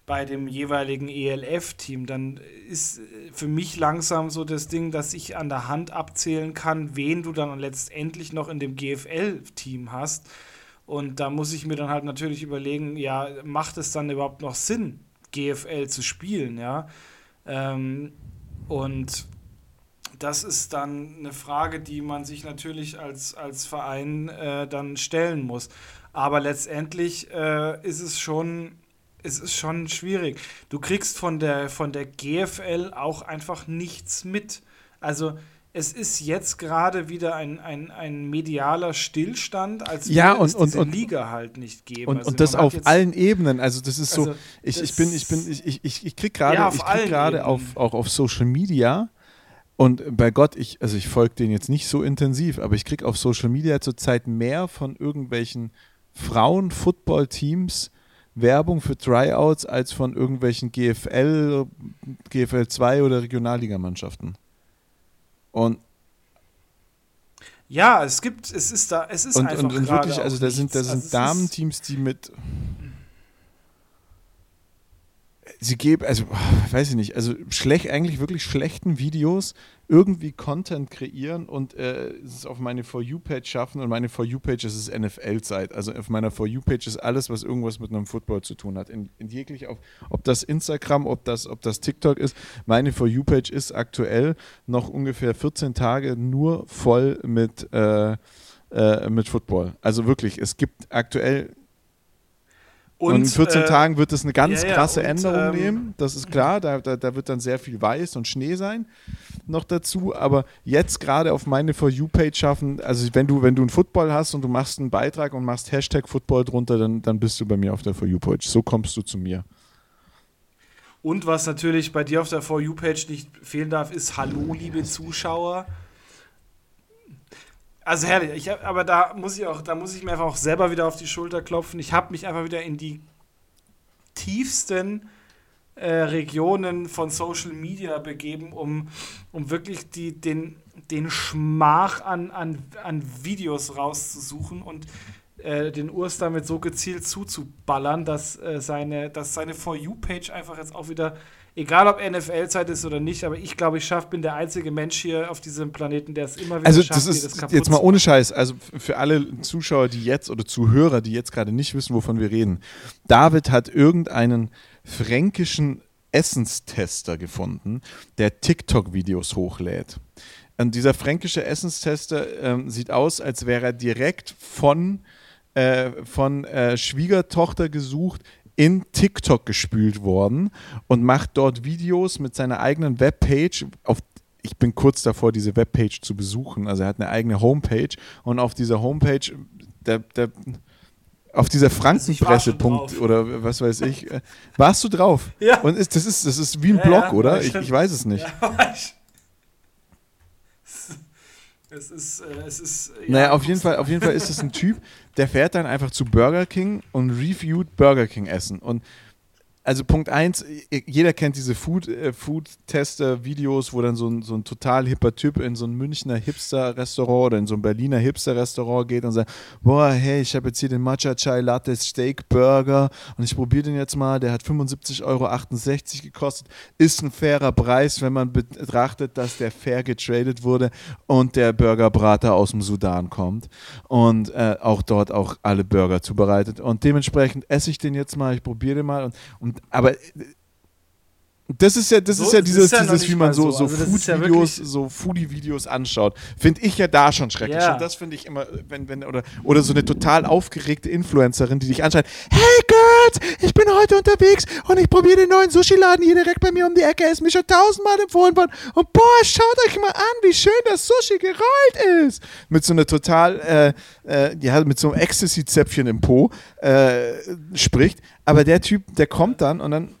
bei dem jeweiligen ELF-Team, dann ist für mich langsam so das Ding, dass ich an der Hand abzählen kann, wen du dann letztendlich noch in dem GFL-Team hast. Und da muss ich mir dann halt natürlich überlegen, ja, macht es dann überhaupt noch Sinn, GFL zu spielen, ja? Ähm, und das ist dann eine Frage, die man sich natürlich als, als Verein äh, dann stellen muss. Aber letztendlich äh, ist es schon, es ist schon schwierig. Du kriegst von der, von der GFL auch einfach nichts mit. Also es ist jetzt gerade wieder ein, ein, ein medialer Stillstand, als ja, würde und, es und, diese und, Liga halt nicht geben. Und, also und das auf allen Ebenen. Also das ist so, Also ich, ich das- bin, ich bin, ich, ich, ich, ich krieg gerade, Ja, ich krieg gerade auf, auch auf Social Media und bei Gott, ich, also ich folge den jetzt nicht so intensiv, aber ich krieg auf Social Media zurzeit mehr von irgendwelchen Frauen-Football-Teams Werbung für Tryouts als von irgendwelchen GFL, GFL 2 oder Regionalligamannschaften. Und Ja, es gibt, es ist da, es ist und, einfach und, wirklich, also da sind, da sind Also Damenteams, die mit. Sie geben, also, weiß ich nicht, also schlecht, eigentlich wirklich schlechten Videos irgendwie Content kreieren und äh, es auf meine For You-Page schaffen und meine For You-Page ist es NFL-Zeit. Also auf meiner For You-Page ist alles, was irgendwas mit einem Football zu tun hat. In, in jeglich, auf, ob das Instagram, ob das, ob das TikTok ist. Meine For You-Page ist aktuell noch ungefähr 14 Tage nur voll mit äh, äh, mit Football. Also wirklich, es gibt aktuell und, in 14 äh, Tagen wird es eine ganz ja, ja, krasse und, Änderung ähm, nehmen. Das ist klar, da, da, da wird dann sehr viel Weiß und Schnee sein noch dazu. Aber jetzt gerade auf meine For You-Page schaffen, also wenn du, wenn du einen Football hast und du machst einen Beitrag und machst Hashtag Football drunter, dann, dann bist du bei mir auf der For You-Page. So kommst du zu mir. Und was natürlich bei dir auf der For You-Page nicht fehlen darf, ist Hallo, liebe Zuschauer. Also herrlich, ich aber da muss ich auch, da muss ich mir einfach auch selber wieder auf die Schulter klopfen. Ich habe mich einfach wieder in die tiefsten äh, Regionen von Social Media begeben, um, um wirklich die, den, den Schmach an, an, an Videos rauszusuchen und äh, den Urs damit so gezielt zuzuballern, dass, äh, seine, dass seine For You-Page einfach jetzt auch wieder, egal ob NFL-Zeit ist oder nicht, aber ich glaube, ich schaff, bin der einzige Mensch hier auf diesem Planeten, der es immer wieder Also schafft, das mir ist kaputt jetzt mal ohne Scheiß, also für alle Zuschauer, die jetzt oder Zuhörer, die jetzt gerade nicht wissen, wovon wir reden. David hat irgendeinen fränkischen Essenstester gefunden, der TikTok-Videos hochlädt. Und dieser fränkische Essenstester ähm, sieht aus, als wäre er direkt von, äh, von äh, Schwiegertochter gesucht in TikTok gespült worden und macht dort Videos mit seiner eigenen Webpage, auf ich bin kurz davor, diese Webpage zu besuchen. Also er hat eine eigene Homepage und auf dieser Homepage, der, der, auf dieser Frankenpresse-Punkt oder was weiß ich, äh, warst du drauf? Ja. Und ist, das, ist, das ist wie ein Ja, Blog, ja, oder? Ich, ich weiß es nicht. Ja, ich- es ist, äh, es ist. ja, Naja, auf jeden, Fall, auf jeden Fall ist es ein Typ, der fährt dann einfach zu Burger King und reviewt Burger King Essen. Und also Punkt eins, jeder kennt diese Food, äh, Food-Tester-Videos, wo dann so ein, so ein total hipper Typ in so ein Münchner Hipster-Restaurant oder in so ein Berliner Hipster-Restaurant geht und sagt, boah, hey, ich habe jetzt hier den Matcha Chai Latte Steak Burger und ich probiere den jetzt mal, der hat 75,68 Euro gekostet, ist ein fairer Preis, wenn man betrachtet, dass der fair getradet wurde und der Burgerbrater aus dem Sudan kommt und äh, auch dort auch alle Burger zubereitet. Und dementsprechend esse ich den jetzt mal, ich probiere den mal und, und aber äh, das ist ja, das So, ist ja dieses, ist ja dieses wie man so, so. so Also ja Food-Videos, wirklich- so Foodie-Videos anschaut. Finde ich ja da schon schrecklich. Ja. Und das finde ich immer, wenn, wenn, oder, oder so eine total aufgeregte Influencerin, die dich anschreit, hey Girls, ich bin heute unterwegs und ich probiere den neuen Sushi-Laden hier direkt bei mir um die Ecke. Er ist mir schon tausendmal empfohlen worden. Und boah, schaut euch mal an, wie schön das Sushi gerollt ist. Mit so einer total, äh, äh, ja, mit so einem Ecstasy-Zäpfchen im Po äh, spricht. Aber der Typ, der kommt dann und dann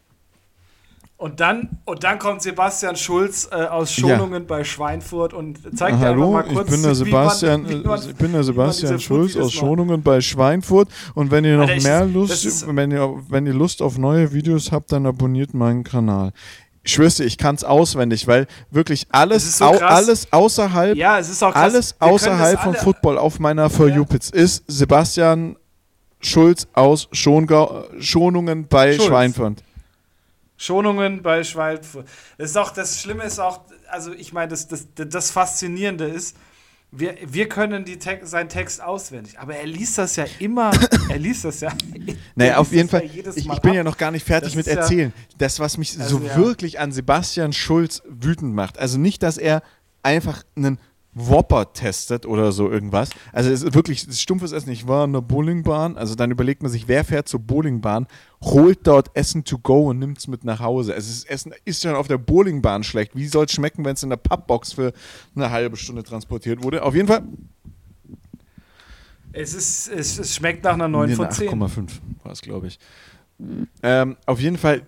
Und dann, und dann kommt Sebastian Schulz äh, aus Schonungen ja. bei Schweinfurt und zeigt ah, dir einfach mal kurz, ich bin der Sebastian, man, man, ich bin der Sebastian Schulz aus Schonungen bei Schweinfurt und wenn ihr noch Alter, mehr Lust, wenn ihr, wenn ihr Lust auf neue Videos habt, dann abonniert meinen Kanal. Ich schwör's dir, ich kann es auswendig, weil wirklich alles, so au, alles außerhalb, ja, es ist auch alles außerhalb von Football auf meiner For You Pits ist Sebastian Schulz aus Schongau, Schonungen bei Schulz. Schweinfurt. Schonungen bei Schweinfurt. Das ist auch, das Schlimme ist auch, also ich meine, das, das, das Faszinierende ist, wir, wir können die Te seinen Text auswendig, aber er liest das ja immer, er liest das ja. naja, auf jeden Fall, ja ich, ich, bin ja noch gar nicht fertig das mit Erzählen. Ja, das, was mich also so ja. wirklich an Sebastian Schulz wütend macht, also nicht, dass er einfach einen Whopper testet oder so irgendwas. Also es ist wirklich stumpfes Essen. Ich war in der Bowlingbahn, also dann überlegt man sich, wer fährt zur Bowlingbahn, holt dort Essen to go und nimmt es mit nach Hause. Also das Essen ist schon auf der Bowlingbahn schlecht. Wie soll es schmecken, wenn es in der Pappbox für eine halbe Stunde transportiert wurde? Auf jeden Fall. Es, ist, es, es schmeckt nach einer 9 von 10. 8,5 war es, glaube ich. Ähm, auf jeden Fall,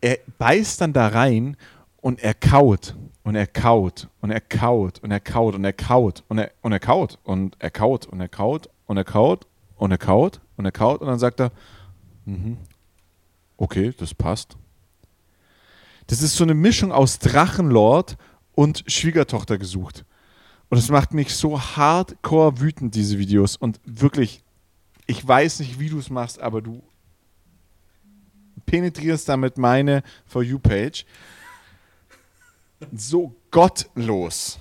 er beißt dann da rein und er kaut und er kaut und er kaut und er kaut und er kaut und er und er kaut und er kaut und er kaut und er kaut und er kaut und er kaut und dann sagt er, mhm. okay, das passt. Das ist so eine Mischung aus Drachenlord und Schwiegertochter gesucht. Und es macht mich so hardcore wütend, diese Videos. Und wirklich, ich weiß nicht, wie du es machst, aber du penetrierst damit meine For You-Page so gottlos.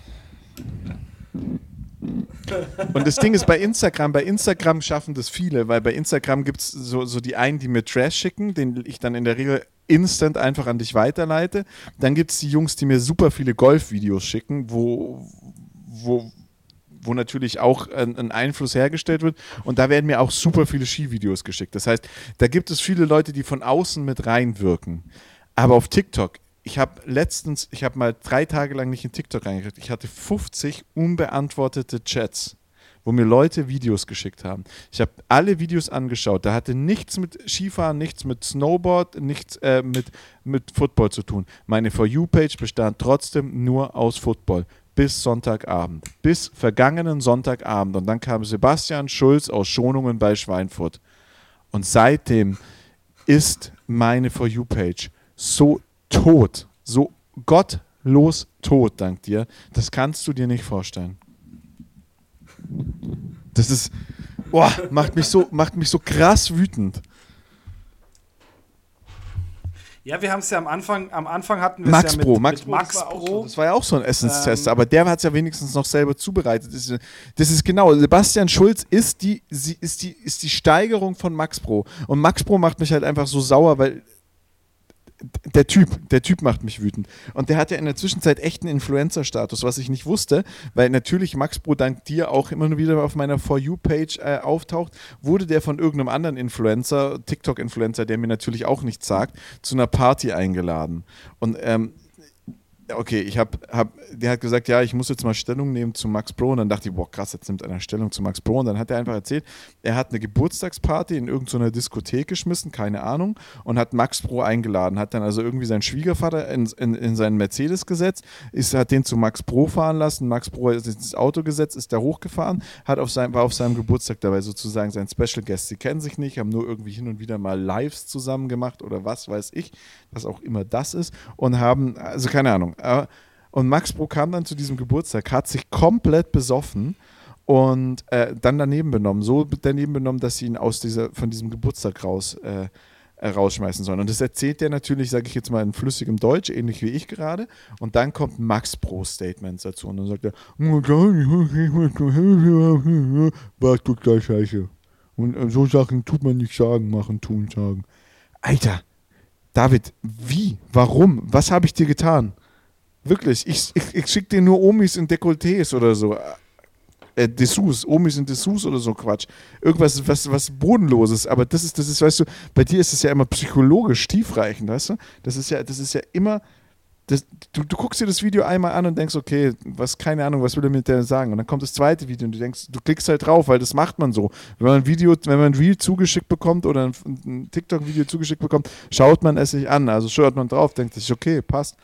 Und das Ding ist bei Instagram, bei Instagram schaffen das viele, weil bei Instagram gibt es so, so die einen, die mir Trash schicken, den ich dann in der Regel instant einfach an dich weiterleite. Dann gibt es die Jungs, die mir super viele Golfvideos schicken, wo, wo, wo natürlich auch ein, ein, Einfluss hergestellt wird. Und da werden mir auch super viele Skivideos geschickt. Das heißt, da gibt es viele Leute, die von außen mit reinwirken. Aber auf TikTok ich habe letztens, ich habe mal drei Tage lang nicht in TikTok reingekriegt. Ich hatte 50 unbeantwortete Chats, wo mir Leute Videos geschickt haben. Ich habe alle Videos angeschaut. Da hatte nichts mit Skifahren, nichts mit Snowboard, nichts äh, mit, mit Football zu tun. Meine For You-Page bestand trotzdem nur aus Football. Bis Sonntagabend. Bis vergangenen Sonntagabend. Und dann kam Sebastian Schulz aus Schonungen bei Schweinfurt. Und seitdem ist meine For You-Page so tot, so gottlos tot, dank dir, das kannst du dir nicht vorstellen. Das ist, boah, macht mich so, macht mich so krass wütend. Ja, wir haben es ja am Anfang, am Anfang hatten wir Max ja mit, Max, mit Max Pro. Pro. Das war ja auch so ein Essenstest, ähm, aber der hat es ja wenigstens noch selber zubereitet. Das ist, das ist, genau, Sebastian Schulz ist die, ist, die, ist die Steigerung von Max Pro. Und Max Pro macht mich halt einfach so sauer, weil der Typ, der Typ macht mich wütend. Und der hat ja in der Zwischenzeit echt einen Influencer-Status, was ich nicht wusste, weil natürlich Max Bro dank dir auch immer wieder auf meiner For You-Page äh, auftaucht, wurde der von irgendeinem anderen Influencer, TikTok-Influencer, der mir natürlich auch nichts sagt, zu einer Party eingeladen. Und ähm, okay, ich habe, hab, der hat gesagt, ja, ich muss jetzt mal Stellung nehmen zu Max Pro. Und dann dachte ich, boah, krass, jetzt nimmt einer Stellung zu Max Pro. Und dann hat er einfach erzählt, er hat eine Geburtstagsparty in irgendeiner Diskothek geschmissen, keine Ahnung, und hat Max Pro eingeladen. Hat dann also irgendwie seinen Schwiegervater in, in, in seinen Mercedes gesetzt, ist, hat den zu Max Pro fahren lassen. Max Pro ist ins Auto gesetzt, ist da hochgefahren, hat auf sein, war auf seinem Geburtstag dabei sozusagen sein Special Guest. Sie kennen sich nicht, haben nur irgendwie hin und wieder mal Lives zusammen gemacht oder was weiß ich, was auch immer das ist, und haben, also keine Ahnung, und Max Bro kam dann zu diesem Geburtstag, hat sich komplett besoffen und äh, dann daneben benommen. So daneben benommen, dass sie ihn aus dieser, von diesem Geburtstag raus äh, äh rausschmeißen sollen. Und das erzählt er natürlich, sage ich jetzt mal in flüssigem Deutsch, ähnlich wie ich gerade. Und dann kommt Max Pro Statements dazu. Und dann sagt er, war total scheiße. Und äh, so Sachen tut man nicht sagen, machen, tun, sagen. Alter, David, wie? Warum? Was habe ich dir getan? Wirklich, ich, ich, ich schicke dir nur Omis in Dekolletés oder so. Äh, Dessous, Omis in Dessous oder so Quatsch. Irgendwas, was, was Bodenloses. Aber das ist, das ist, weißt du, bei dir ist es ja immer psychologisch tiefreichend, weißt du? Das ist ja, das ist ja immer, das, du, du guckst dir das Video einmal an und denkst, okay, was, keine Ahnung, was will er mit der sagen? Und dann kommt das zweite Video und du denkst, du klickst halt drauf, weil das macht man so. Wenn man ein Video, wenn man ein Reel zugeschickt bekommt oder ein, ein TikTok-Video zugeschickt bekommt, schaut man es sich an. Also schaut man drauf, denkt sich, okay, passt.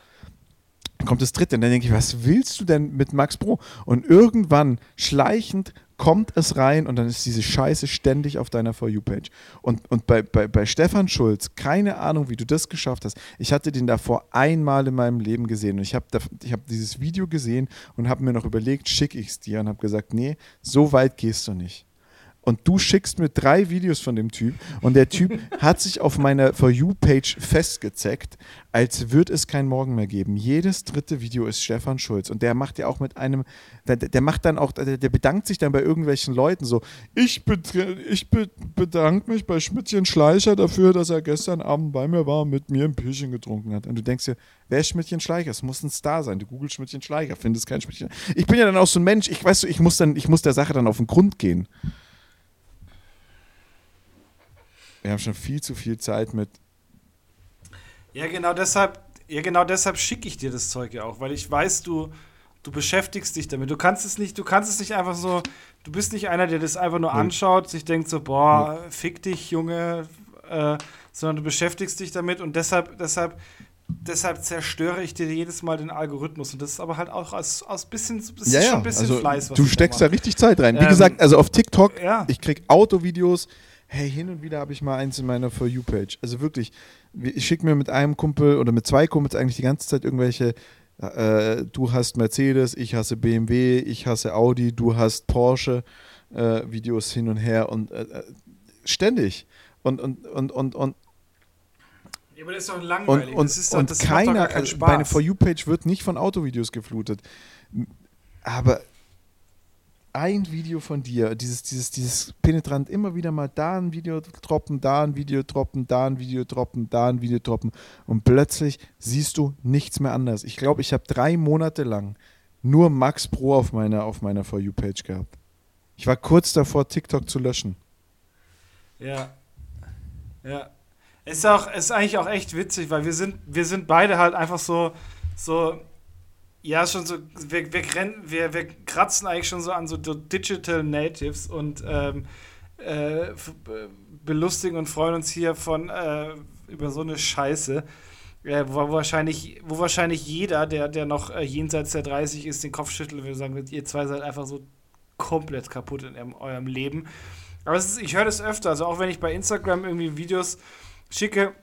Kommt das dritte und dann denke ich, was willst du denn mit Max Pro? Und irgendwann schleichend kommt es rein und dann ist diese Scheiße ständig auf deiner For You-Page. Und, und bei, bei, bei Stefan Schulz, keine Ahnung, wie du das geschafft hast. Ich hatte den davor einmal in meinem Leben gesehen und ich habe hab dieses Video gesehen und habe mir noch überlegt, schicke ich es dir und habe gesagt, nee, so weit gehst du nicht und du schickst mir drei Videos von dem Typ und der Typ hat sich auf meiner For You-Page festgezeckt, als würde es kein Morgen mehr geben. Jedes dritte Video ist Stefan Schulz und der macht ja auch mit einem, der, der macht dann auch, der, der, bedankt sich dann bei irgendwelchen Leuten so, ich, ich bedanke mich bei Schmidtchen Schleicher dafür, dass er gestern Abend bei mir war und mit mir ein Bierchen getrunken hat. Und du denkst dir, wer ist Schmidtchen Schleicher? Es muss ein Star sein. Du googelst Schmidtchen Schleicher, findest kein Schmidtchen. Ich bin ja dann auch so ein Mensch, ich weiß, ich muss dann, ich muss der Sache dann auf den Grund gehen. Wir haben schon viel zu viel Zeit mit. Ja, genau deshalb, ja, genau deshalb schicke ich dir das Zeug ja auch, weil ich weiß, du, du beschäftigst dich damit. Du kannst es nicht, du kannst es nicht einfach so, du bist nicht einer, der das einfach nur anschaut, sich denkt so, boah, fick dich, Junge, äh, sondern du beschäftigst dich damit und deshalb, deshalb, deshalb zerstöre ich dir jedes Mal den Algorithmus. Und das ist aber halt auch aus, aus bisschen, das ja, ist schon ein bisschen also, Fleiß. du steckst da richtig Zeit rein. Wie ähm, gesagt, also auf TikTok, ja. ich krieg Autovideos, hey, hin und wieder habe ich mal eins in meiner For You-Page. Also wirklich, ich schicke mir mit einem Kumpel oder mit zwei Kumpels eigentlich die ganze Zeit irgendwelche, äh, du hast Mercedes, ich hasse BMW, ich hasse Audi, du hast Porsche, äh, Videos hin und her und äh, äh ständig. Und, und, und, und, und ja, aber das ist doch langweilig. Und, und, das ist doch, das keiner, also meine For You-Page wird nicht von Autovideos geflutet. Aber ein Video von dir, dieses, dieses, dieses penetrant, immer wieder mal da ein Video droppen, da ein Video droppen, da ein Video droppen, da ein Video droppen und plötzlich siehst du nichts mehr anders. Ich glaube, ich habe drei Monate lang nur Max Pro auf meiner, auf meiner For You-Page gehabt. Ich war kurz davor, TikTok zu löschen. Ja. Ja. Ist auch, ist eigentlich auch echt witzig, weil wir sind, wir sind beide halt einfach so, so ja, schon so, wir, wir, wir, wir kratzen eigentlich schon so an so Digital Natives und ähm, äh, belustigen und freuen uns hier von äh, über so eine Scheiße. Äh, wo, wahrscheinlich, wo wahrscheinlich jeder, der, der noch äh, jenseits der 30 ist, den Kopf schüttelt und wir sagen, ihr zwei seid einfach so komplett kaputt in eurem, eurem Leben. Aber ist, ich höre das öfter, also auch wenn ich bei Instagram irgendwie Videos schicke,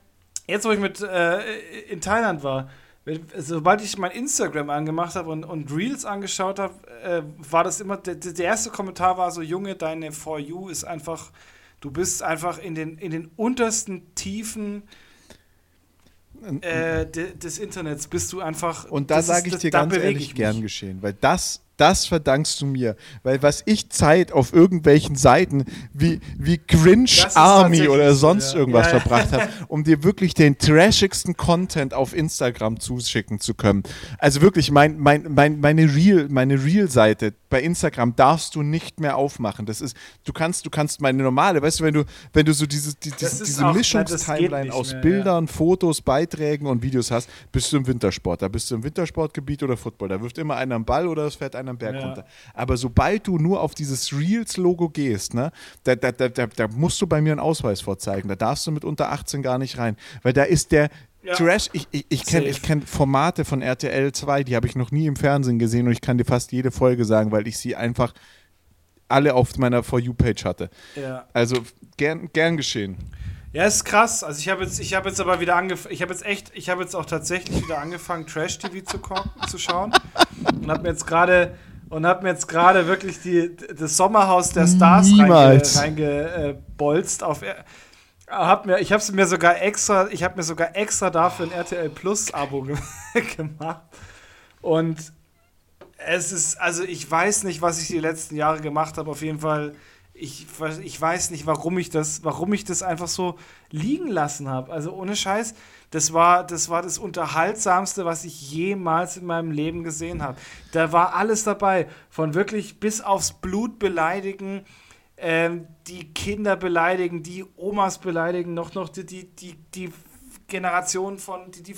jetzt wo ich mit äh, in Thailand war, sobald ich mein Instagram angemacht habe und, und Reels angeschaut habe, äh, war das immer, der, der erste Kommentar war so, Junge, deine For You ist einfach, du bist einfach in den, in den untersten Tiefen äh, de, des Internets, bist du einfach. Und da sage ich dir ganz ehrlich, gern geschehen, weil das das verdankst du mir. Weil was ich Zeit auf irgendwelchen Seiten wie, wie Cringe Army oder sonst ja. irgendwas ja, ja. verbracht habe, um dir wirklich den trashigsten Content auf Instagram zuschicken zu können. Also wirklich, mein, mein, mein, meine Real, meine Real-Seite bei Instagram darfst du nicht mehr aufmachen. Das ist, du kannst, du kannst meine normale, weißt du, wenn du, wenn du so diese, die, diese, diese Mischungstimeline aus mehr, Bildern, Fotos, Beiträgen und Videos hast, bist du im Wintersport. Da bist du im Wintersportgebiet oder Football. Da wirft immer einer einen Ball oder es fährt einer am Berg ja. runter. Aber sobald du nur auf dieses Reels-Logo gehst, ne, da, da, da, da, musst du bei mir einen Ausweis vorzeigen. Da darfst du mit unter 18 gar nicht rein. Weil da ist der, ja. Trash, ich, ich, ich kenne kenn Formate von RTL 2, die habe ich noch nie im Fernsehen gesehen und ich kann dir fast jede Folge sagen, weil ich sie einfach alle auf meiner For You-Page hatte. Ja. Also gern, gern geschehen. Ja, ist krass. Also ich habe jetzt, ich habe jetzt aber wieder angefangen, ich habe jetzt echt, ich habe jetzt auch tatsächlich wieder angefangen, Trash-TV zu, zu schauen und habe mir jetzt gerade und habe mir jetzt gerade wirklich die, das Sommerhaus der Stars reingebolzt reinge, äh, auf hab mir, ich habe mir sogar extra, ich habe mir sogar extra dafür ein RTL Plus Abo ge gemacht. Und es ist, also ich weiß nicht, was ich die letzten Jahre gemacht habe. Auf jeden Fall ich, ich weiß nicht, warum ich das, warum ich das einfach so liegen lassen habe. Also ohne Scheiß, das war, das war das Unterhaltsamste, was ich jemals in meinem Leben gesehen habe. Da war alles dabei, von wirklich bis aufs Blut beleidigen, ähm, die Kinder beleidigen, die Omas beleidigen, noch, noch die, die, die, die Generation von, die, die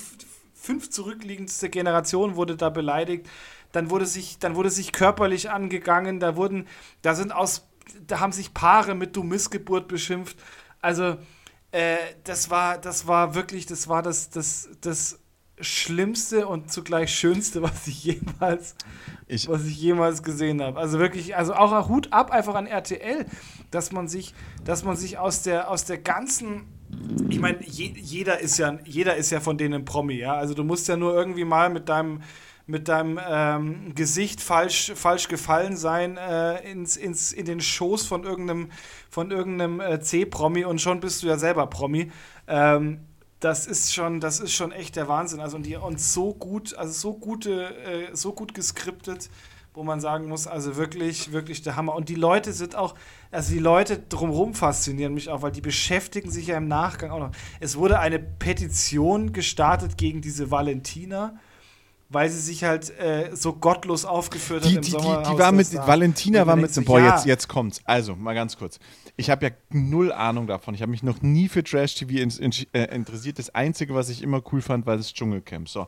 fünf zurückliegendste Generation wurde da beleidigt. Dann wurde sich, dann wurde sich körperlich angegangen. Da wurden, da sind aus, da haben sich Paare mit du Missgeburt beschimpft. Also äh, das war, das war wirklich, das war das, das, das Schlimmste und zugleich Schönste, was ich jemals, ich, was ich jemals gesehen habe. Also wirklich, also auch Hut ab einfach an RTL, dass man sich, dass man sich aus der, aus der ganzen ich meine, je, jeder ist ja, jeder ist ja von denen Promi, ja. Also du musst ja nur irgendwie mal mit deinem, mit deinem ähm, Gesicht falsch, falsch gefallen sein äh, ins, ins, in den Schoß von irgendeinem, von irgendeinem äh, C-Promi und schon bist du ja selber Promi. Ähm, das ist schon, das ist schon echt der Wahnsinn. Also und, die, und so gut, also so gute, äh, so gut geskriptet, wo man sagen muss, also wirklich, wirklich der Hammer. Und die Leute sind auch, also die Leute drumherum faszinieren mich auch, weil die beschäftigen sich ja im Nachgang auch noch. Es wurde eine Petition gestartet gegen diese Valentina weil sie sich halt äh, so gottlos aufgeführt die, hat im die. Die, die war mit, Valentina war mit, boah, ja. jetzt, jetzt kommt's. Also, mal ganz kurz ich habe ja null Ahnung davon. Ich habe mich noch nie für Trash-TV in, in, äh, interessiert. Das Einzige, was ich immer cool fand, war das Dschungelcamp. So.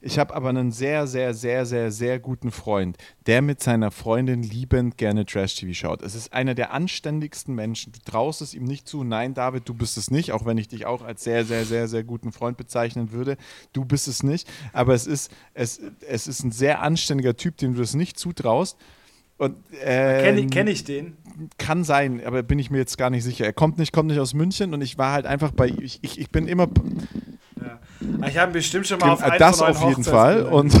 Ich habe aber einen sehr, sehr, sehr, sehr, sehr guten Freund, der mit seiner Freundin liebend gerne Trash-TV schaut. Es ist einer der anständigsten Menschen. Du traust es ihm nicht zu. Nein, David, du bist es nicht, auch wenn ich dich auch als sehr, sehr, sehr, sehr guten Freund bezeichnen würde. Du bist es nicht. Aber es ist, es, es ist ein sehr anständiger Typ, dem du das nicht zutraust. Und, äh, Kenne kenn ich den? Kann sein, aber bin ich mir jetzt gar nicht sicher. Er kommt nicht, kommt nicht aus München und ich war halt einfach bei. Ich, ich, ich bin immer. Ja. Ah, ich habe bestimmt schon mal auf einen Das auf jeden Fall. Und.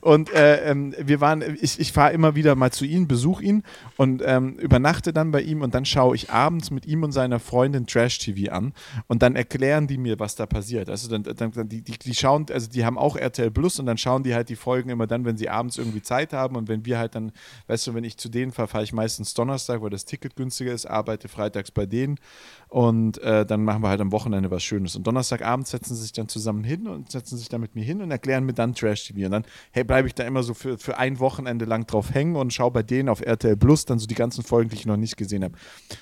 Und äh, ähm, wir waren, ich, ich fahre immer wieder mal zu ihm, besuche ihn und ähm, übernachte dann bei ihm und dann schaue ich abends mit ihm und seiner Freundin Trash TV an und dann erklären die mir, was da passiert. Also dann, dann die, die, die schauen, also die haben auch RTL Plus und dann schauen die halt die Folgen immer dann, wenn sie abends irgendwie Zeit haben und wenn wir halt dann, weißt du, wenn ich zu denen fahre, fahre ich meistens Donnerstag, weil das Ticket günstiger ist, arbeite freitags bei denen und äh, dann machen wir halt am Wochenende was Schönes. Und Donnerstagabend setzen sie sich dann zusammen hin und setzen sich dann mit mir hin und erklären mir dann Trash TV. Und dann hey, bleibe ich da immer so für, für ein Wochenende lang drauf hängen und schaue bei denen auf RTL Plus dann so die ganzen Folgen, die ich noch nicht gesehen habe.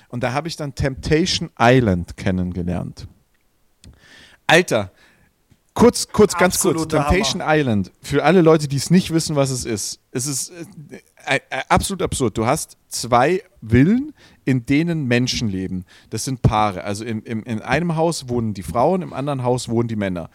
Und da habe ich dann Temptation Island kennengelernt. Alter, kurz, kurz, ganz kurz. Temptation Hammer. Island. Für alle Leute, die es nicht wissen, was es ist. Es ist äh, äh, absolut absurd. Du hast zwei Villen, in denen Menschen leben. Das sind Paare. Also in, in, in einem Haus wohnen die Frauen, im anderen Haus wohnen die Männer.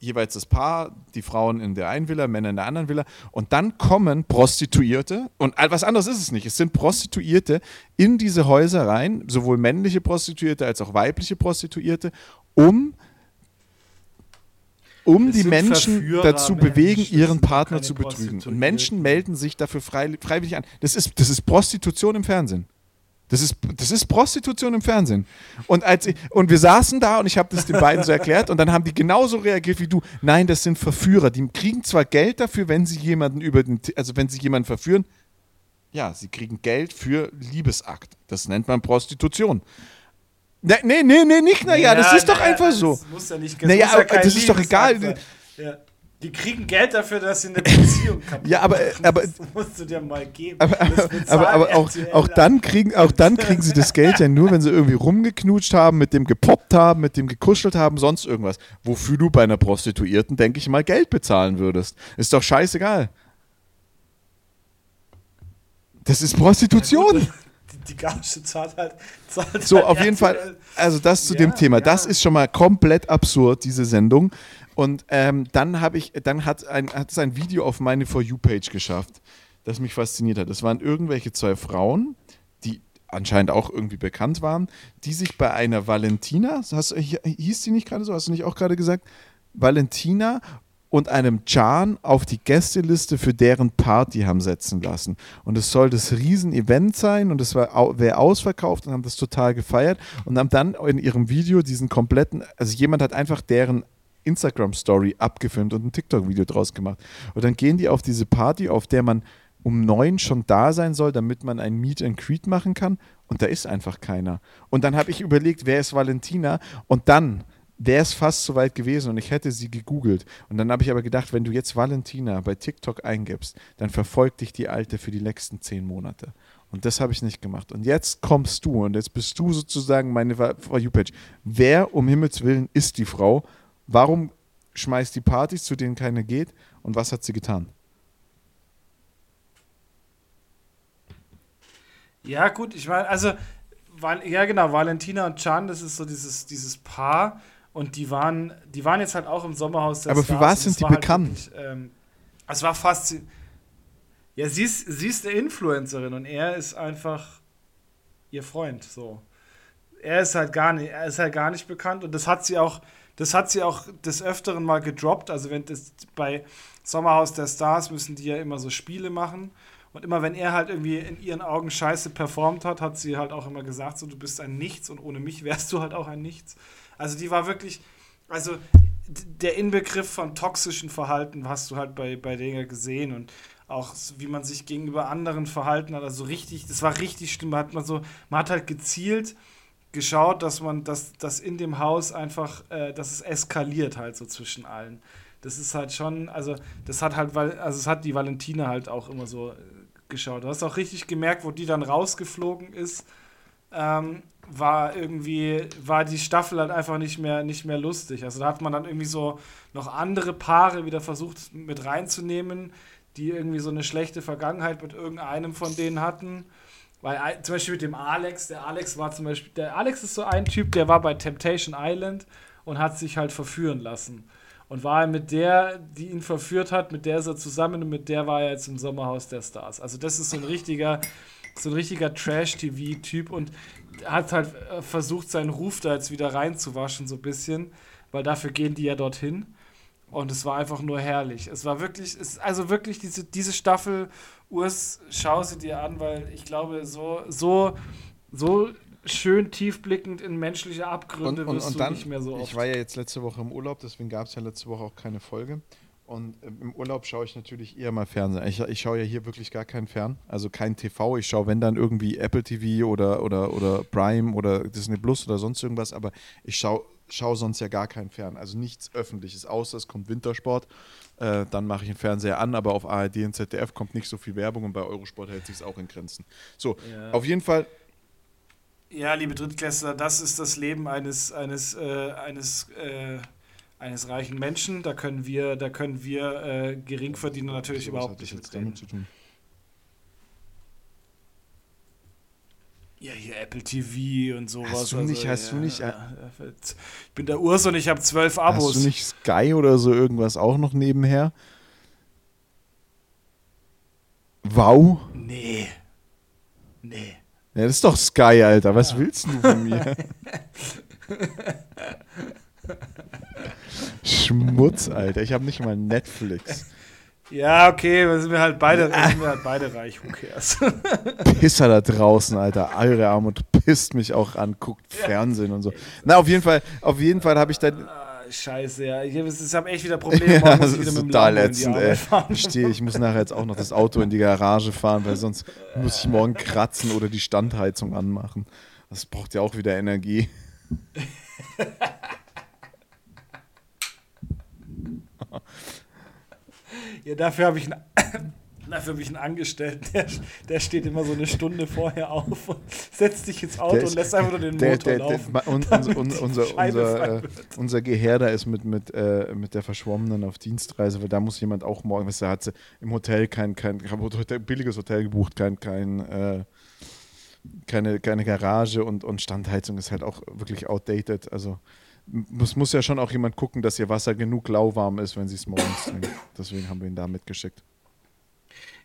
Jeweils das Paar, die Frauen in der einen Villa, Männer in der anderen Villa. Und dann kommen Prostituierte, und was anderes ist es nicht, es sind Prostituierte in diese Häuser rein, sowohl männliche Prostituierte als auch weibliche Prostituierte, um um die Menschen Verführer, dazu bewegen, Menschen, ihren Partner zu betrügen. Und Menschen melden sich dafür freiwillig an. Das ist, das ist Prostitution im Fernsehen. Das ist, das ist Prostitution im Fernsehen. Und, als ich, und wir saßen da und ich habe das den beiden so erklärt und dann haben die genauso reagiert wie du. Nein, das sind Verführer. Die kriegen zwar Geld dafür, wenn sie jemanden über den, also wenn sie jemanden verführen. Ja, sie kriegen Geld für Liebesakt. Das nennt man Prostitution. Nee, nee, nee, nee nicht, naja, ja, das ist doch einfach so. Das muss ja nicht, das naja, ja das ist doch egal. Ja. Die kriegen Geld dafür, dass sie eine Beziehung kaputt Ja, aber, aber das musst du dir mal geben. Aber, aber, aber auch, auch, dann kriegen, auch dann kriegen sie das Geld ja nur, wenn sie irgendwie rumgeknutscht haben, mit dem gepoppt haben, mit dem gekuschelt haben, sonst irgendwas. Wofür du bei einer Prostituierten, denke ich mal, Geld bezahlen würdest. Ist doch scheißegal. Das ist Prostitution. Ja, die, die Gage zahlt halt. Zahlt so, halt auf jeden Fall, also das zu ja, dem Thema. Ja. Das ist schon mal komplett absurd, diese Sendung. Und ähm, dann habe ich, dann hat, ein, hat es ein Video auf meine For You-Page geschafft, das mich fasziniert hat. Das waren irgendwelche zwei Frauen, die anscheinend auch irgendwie bekannt waren, die sich bei einer Valentina, hast, hieß die nicht gerade so, hast du nicht auch gerade gesagt? Valentina und einem Can auf die Gästeliste für deren Party haben setzen lassen. Und es soll das Riesen-Event sein und es wäre ausverkauft und haben das total gefeiert und haben dann in ihrem Video diesen kompletten, also jemand hat einfach deren Instagram-Story abgefilmt und ein TikTok-Video draus gemacht. Und dann gehen die auf diese Party, auf der man um neun schon da sein soll, damit man ein Meet and Greet machen kann. Und da ist einfach keiner. Und dann habe ich überlegt, wer ist Valentina? Und dann wäre es fast so weit gewesen und ich hätte sie gegoogelt. Und dann habe ich aber gedacht, wenn du jetzt Valentina bei TikTok eingibst, dann verfolgt dich die Alte für die nächsten zehn Monate. Und das habe ich nicht gemacht. Und jetzt kommst du und jetzt bist du sozusagen meine For You-Page. Wer um Himmels Willen ist die Frau? Warum schmeißt die Partys, zu denen keiner geht? Und was hat sie getan? Ja, gut, ich meine, also, ja genau, Valentina und Chan, das ist so dieses, dieses Paar und die waren, die waren jetzt halt auch im Sommerhaus Aber für was sind die halt bekannt? Wirklich, ähm, es war fast, ja, sie ist, sie ist eine Influencerin und er ist einfach ihr Freund, so. Er ist halt gar nicht, er ist halt gar nicht bekannt und das hat sie auch, das hat sie auch des Öfteren mal gedroppt. Also wenn das bei Sommerhaus der Stars müssen die ja immer so Spiele machen und immer wenn er halt irgendwie in ihren Augen scheiße performt hat, hat sie halt auch immer gesagt, so du bist ein Nichts und ohne mich wärst du halt auch ein Nichts. Also die war wirklich, also der Inbegriff von toxischen Verhalten hast du halt bei, bei denen gesehen und auch wie man sich gegenüber anderen verhalten hat, also richtig, das war richtig schlimm, hat man so, man hat halt gezielt geschaut, dass man, dass, dass in dem Haus einfach, äh, dass es eskaliert halt so zwischen allen. Das ist halt schon, also das hat halt, also es hat die Valentina halt auch immer so äh, geschaut. Du hast auch richtig gemerkt, wo die dann rausgeflogen ist, ähm, war irgendwie, war die Staffel halt einfach nicht mehr, nicht mehr lustig. Also da hat man dann irgendwie so noch andere Paare wieder versucht mit reinzunehmen, die irgendwie so eine schlechte Vergangenheit mit irgendeinem von denen hatten. Weil zum Beispiel mit dem Alex, der Alex war zum Beispiel, der Alex ist so ein Typ, der war bei Temptation Island und hat sich halt verführen lassen. Und war mit der, die ihn verführt hat, mit der ist er zusammen und mit der war er jetzt im Sommerhaus der Stars. Also das ist so ein richtiger, so ein richtiger Trash-TV-Typ und hat halt äh, versucht, seinen Ruf da jetzt wieder reinzuwaschen, so ein bisschen, weil dafür gehen die ja dorthin. Und es war einfach nur herrlich. Es war wirklich, es, also wirklich diese, diese Staffel, Urs, schau sie dir an, weil ich glaube, so, so, so schön tiefblickend in menschliche Abgründe und, und, wirst und dann, nicht mehr so oft. Ich war ja jetzt letzte Woche im Urlaub, deswegen gab es ja letzte Woche auch keine Folge. Und ähm, im Urlaub schaue ich natürlich eher mal Fernsehen. Ich, ich schaue ja hier wirklich gar keinen Fern, also kein TV. Ich schaue, wenn dann irgendwie Apple TV oder, oder, oder Prime oder Disney Plus oder sonst irgendwas, aber ich schaue schau sonst ja gar keinen Fern. Also nichts Öffentliches, außer es kommt Wintersport. Äh, dann mache ich den Fernseher an, aber auf ARD und ZDF kommt nicht so viel Werbung und bei Eurosport hält sich es auch in Grenzen. So, ja. auf jeden Fall. Ja, liebe Drittklässler, das ist das Leben eines, eines, äh, eines äh, eines reichen Menschen. Da können wir, da können wir äh, Geringverdiener natürlich überhaupt nicht mit damit zu tun. Ja, hier Apple TV und sowas. Hast du nicht, also, hast ja, du nicht. Äh, ich bin der Urs und ich habe zwölf Abos. Hast du nicht Sky oder so irgendwas auch noch nebenher? Wow? Nee. Nee. Ja, das ist doch Sky, Alter. Was ja. willst du von mir? Schmutz, Alter. Ich habe nicht mal Netflix. Ja, okay, wir sind wir halt beide, wir sind wir halt beide reich, who cares? Pisser da draußen, Alter. Eure Armut pisst mich auch an, guckt Fernsehen und so. Na, auf jeden Fall, auf jeden Fall habe ich dann. Ah, scheiße, ja. Ich, ich habe echt wieder Probleme. ja, das ist total ätzend, ey. Ich stehe, ich muss nachher jetzt auch noch das Auto in die Garage fahren, weil sonst muss ich morgen kratzen oder die Standheizung anmachen. Das braucht ja auch wieder Energie. Ja, dafür habe ich einen. Dafür habe ich einen Angestellten, der, der steht immer so eine Stunde vorher auf und setzt sich ins Auto ist, und lässt einfach nur den der, Motor der, laufen. Der, und, unser, unser, unser, äh, unser Geherder ist mit, mit, äh, mit der Verschwommenen auf Dienstreise, weil da muss jemand auch morgen, weißt du, hat sie im Hotel kein, kein, kein billiges Hotel gebucht, kein, kein äh, keine, keine Garage und, und Standheizung ist halt auch wirklich outdated. Also es muss ja schon auch jemand gucken, dass ihr Wasser genug lauwarm ist, wenn sie es morgens trinken. Deswegen haben wir ihn da mitgeschickt.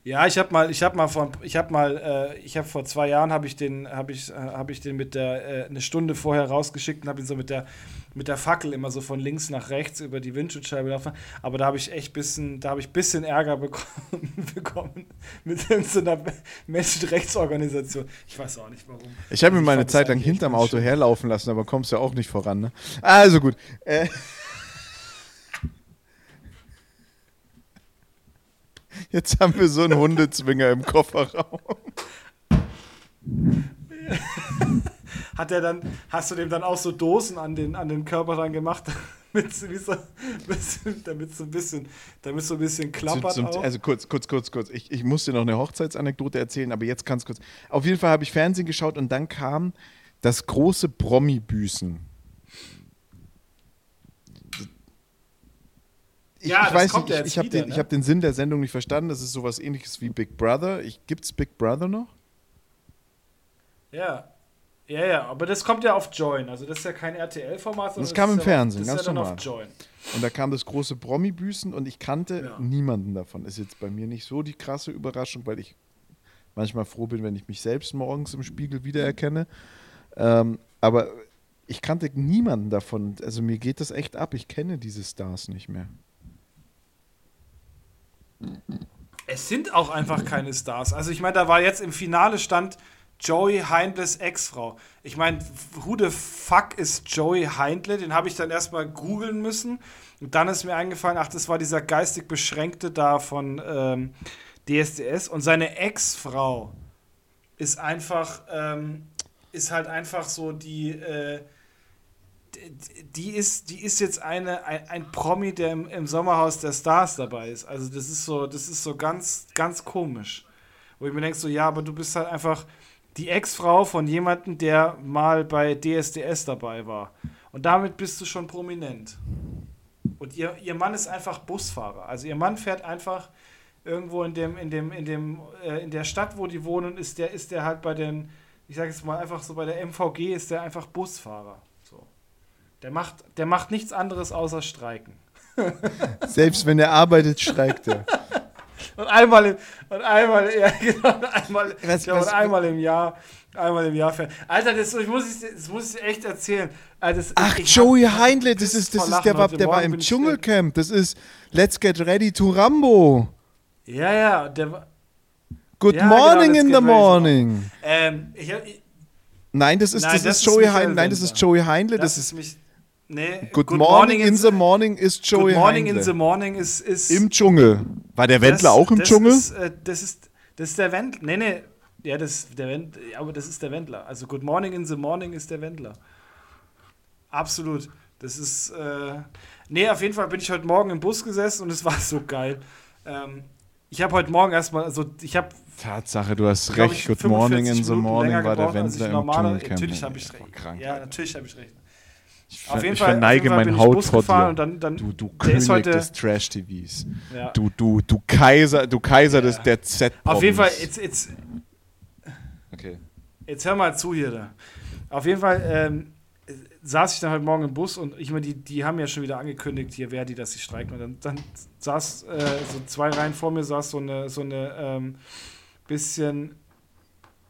Ja, ich habe mal, ich habe mal vor, ich habe mal, äh, ich habe vor zwei Jahren habe ich den, habe ich, äh, habe ich den mit der äh, eine Stunde vorher rausgeschickt und habe ihn so mit der, mit der Fackel immer so von links nach rechts über die Windschutzscheibe laufen. Aber da habe ich echt bisschen, da habe ich bisschen Ärger bekommen, bekommen mit irgendeiner Menschenrechtsorganisation. Ich weiß auch nicht warum. Ich habe mir also meine Zeit lang hinterm Auto herlaufen lassen, aber kommst ja auch nicht voran. Ne? Also gut. Äh. Jetzt haben wir so einen Hundezwinger im Kofferraum. Hat er dann, hast du dem dann auch so Dosen an den, an den Körper dann gemacht, damit so, damit so ein bisschen, damit so ein bisschen klappert. Zum, zum, also kurz, kurz, kurz, kurz. Ich, ich muss dir noch eine Hochzeitsanekdote erzählen, aber jetzt ganz kurz. Auf jeden Fall habe ich Fernsehen geschaut und dann kam das große Promi-Büßen. Ich, ja, ich weiß nicht, ich, ich habe den, ne? hab den Sinn der Sendung nicht verstanden. Das ist sowas ähnliches wie Big Brother. Gibt es Big Brother noch? Ja. Ja, ja, aber das kommt ja auf Join. Also das ist ja kein RTL-Format, das kam im ja Fernsehen, das ganz ja normal. Und da kam das große Promi-Büßen und ich kannte ja. niemanden davon. Ist jetzt bei mir nicht so die krasse Überraschung, weil ich manchmal froh bin, wenn ich mich selbst morgens im Spiegel wiedererkenne. Ähm, aber ich kannte niemanden davon. Also mir geht das echt ab. Ich kenne diese Stars nicht mehr. Es sind auch einfach keine Stars. Also ich meine, da war jetzt im Finale stand Joey Heindles Ex-Frau. Ich meine, who the fuck ist Joey Heindle? Den habe ich dann erstmal googeln müssen. Und dann ist mir eingefallen, ach, das war dieser geistig Beschränkte da von ähm, DSDS. Und seine Ex-Frau ist einfach, ähm, ist halt einfach so die, äh, die ist, die ist jetzt eine, ein, ein Promi, der im, im, Sommerhaus der Stars dabei ist. Also das ist so, das ist so ganz, ganz komisch. Wo ich mir denke, so, ja, aber du bist halt einfach, die Ex-Frau von jemandem, der mal bei DSDS dabei war. Und damit bist du schon prominent. Und ihr, ihr Mann ist einfach Busfahrer. Also ihr Mann fährt einfach irgendwo in dem, in dem, in dem, äh, in der Stadt, wo die wohnen, ist der, ist der halt bei den, ich sage jetzt mal einfach so, bei der MVG ist der einfach Busfahrer. Der macht, der macht nichts anderes außer streiken. Selbst wenn er arbeitet, streikt er. Und einmal im, und einmal, ja, genau, einmal, was, ja, was, und einmal im Jahr, einmal im Jahr fährt. Alter, das, ich muss, das muss ich echt erzählen. Das, Ach, Joey Heindle, das ist, das ist, der war, der war im Dschungelcamp. Das ist Let's Get Ready to Rambo. Ja, ja, der war. Good ja, genau, morning genau, in the morning. Ähm, ich, ich, nein, das ist, nein, das, das ist Joey Heindle. Nein, das ist Joey Heindle. Das, das ist mich, Nee, Good, Good Morning, morning, in the Morning ist Joey Good Morning Heindle. in the Morning ist, ist Im Dschungel. War der Wendler das, auch im das Dschungel? Ist, äh, das, ist, das ist der Wendler. Nee, nee. Ja, das, der Wend, aber das ist der Wendler. Also Good Morning in the Morning ist der Wendler. Absolut. Das ist. Äh, nee, auf jeden Fall bin ich heute Morgen im Bus gesessen und es war so geil. Ähm, ich habe heute Morgen erstmal, also ich habe. Tatsache, du hast recht. Good Morning in the Morning war der Wendler im Dschungelcamp. Natürlich habe ich recht. Ja, natürlich habe ich recht. Ich, auf jeden ich Fall, verneige auf jeden Fall mein Haut vor dir. du, du König heute, des Trash-TVs. Ja. Du, du, du Kaiser, du Kaiser ja. des, der z Auf jeden Fall, jetzt, jetzt, okay. jetzt hör mal zu hier. Da. Auf jeden Fall ähm, saß ich dann heute Morgen im Bus und ich meine, die, die haben ja schon wieder angekündigt, hier wer die, dass sie streiken. Und dann, dann saß äh, so zwei Reihen vor mir saß so eine, so eine ähm, bisschen,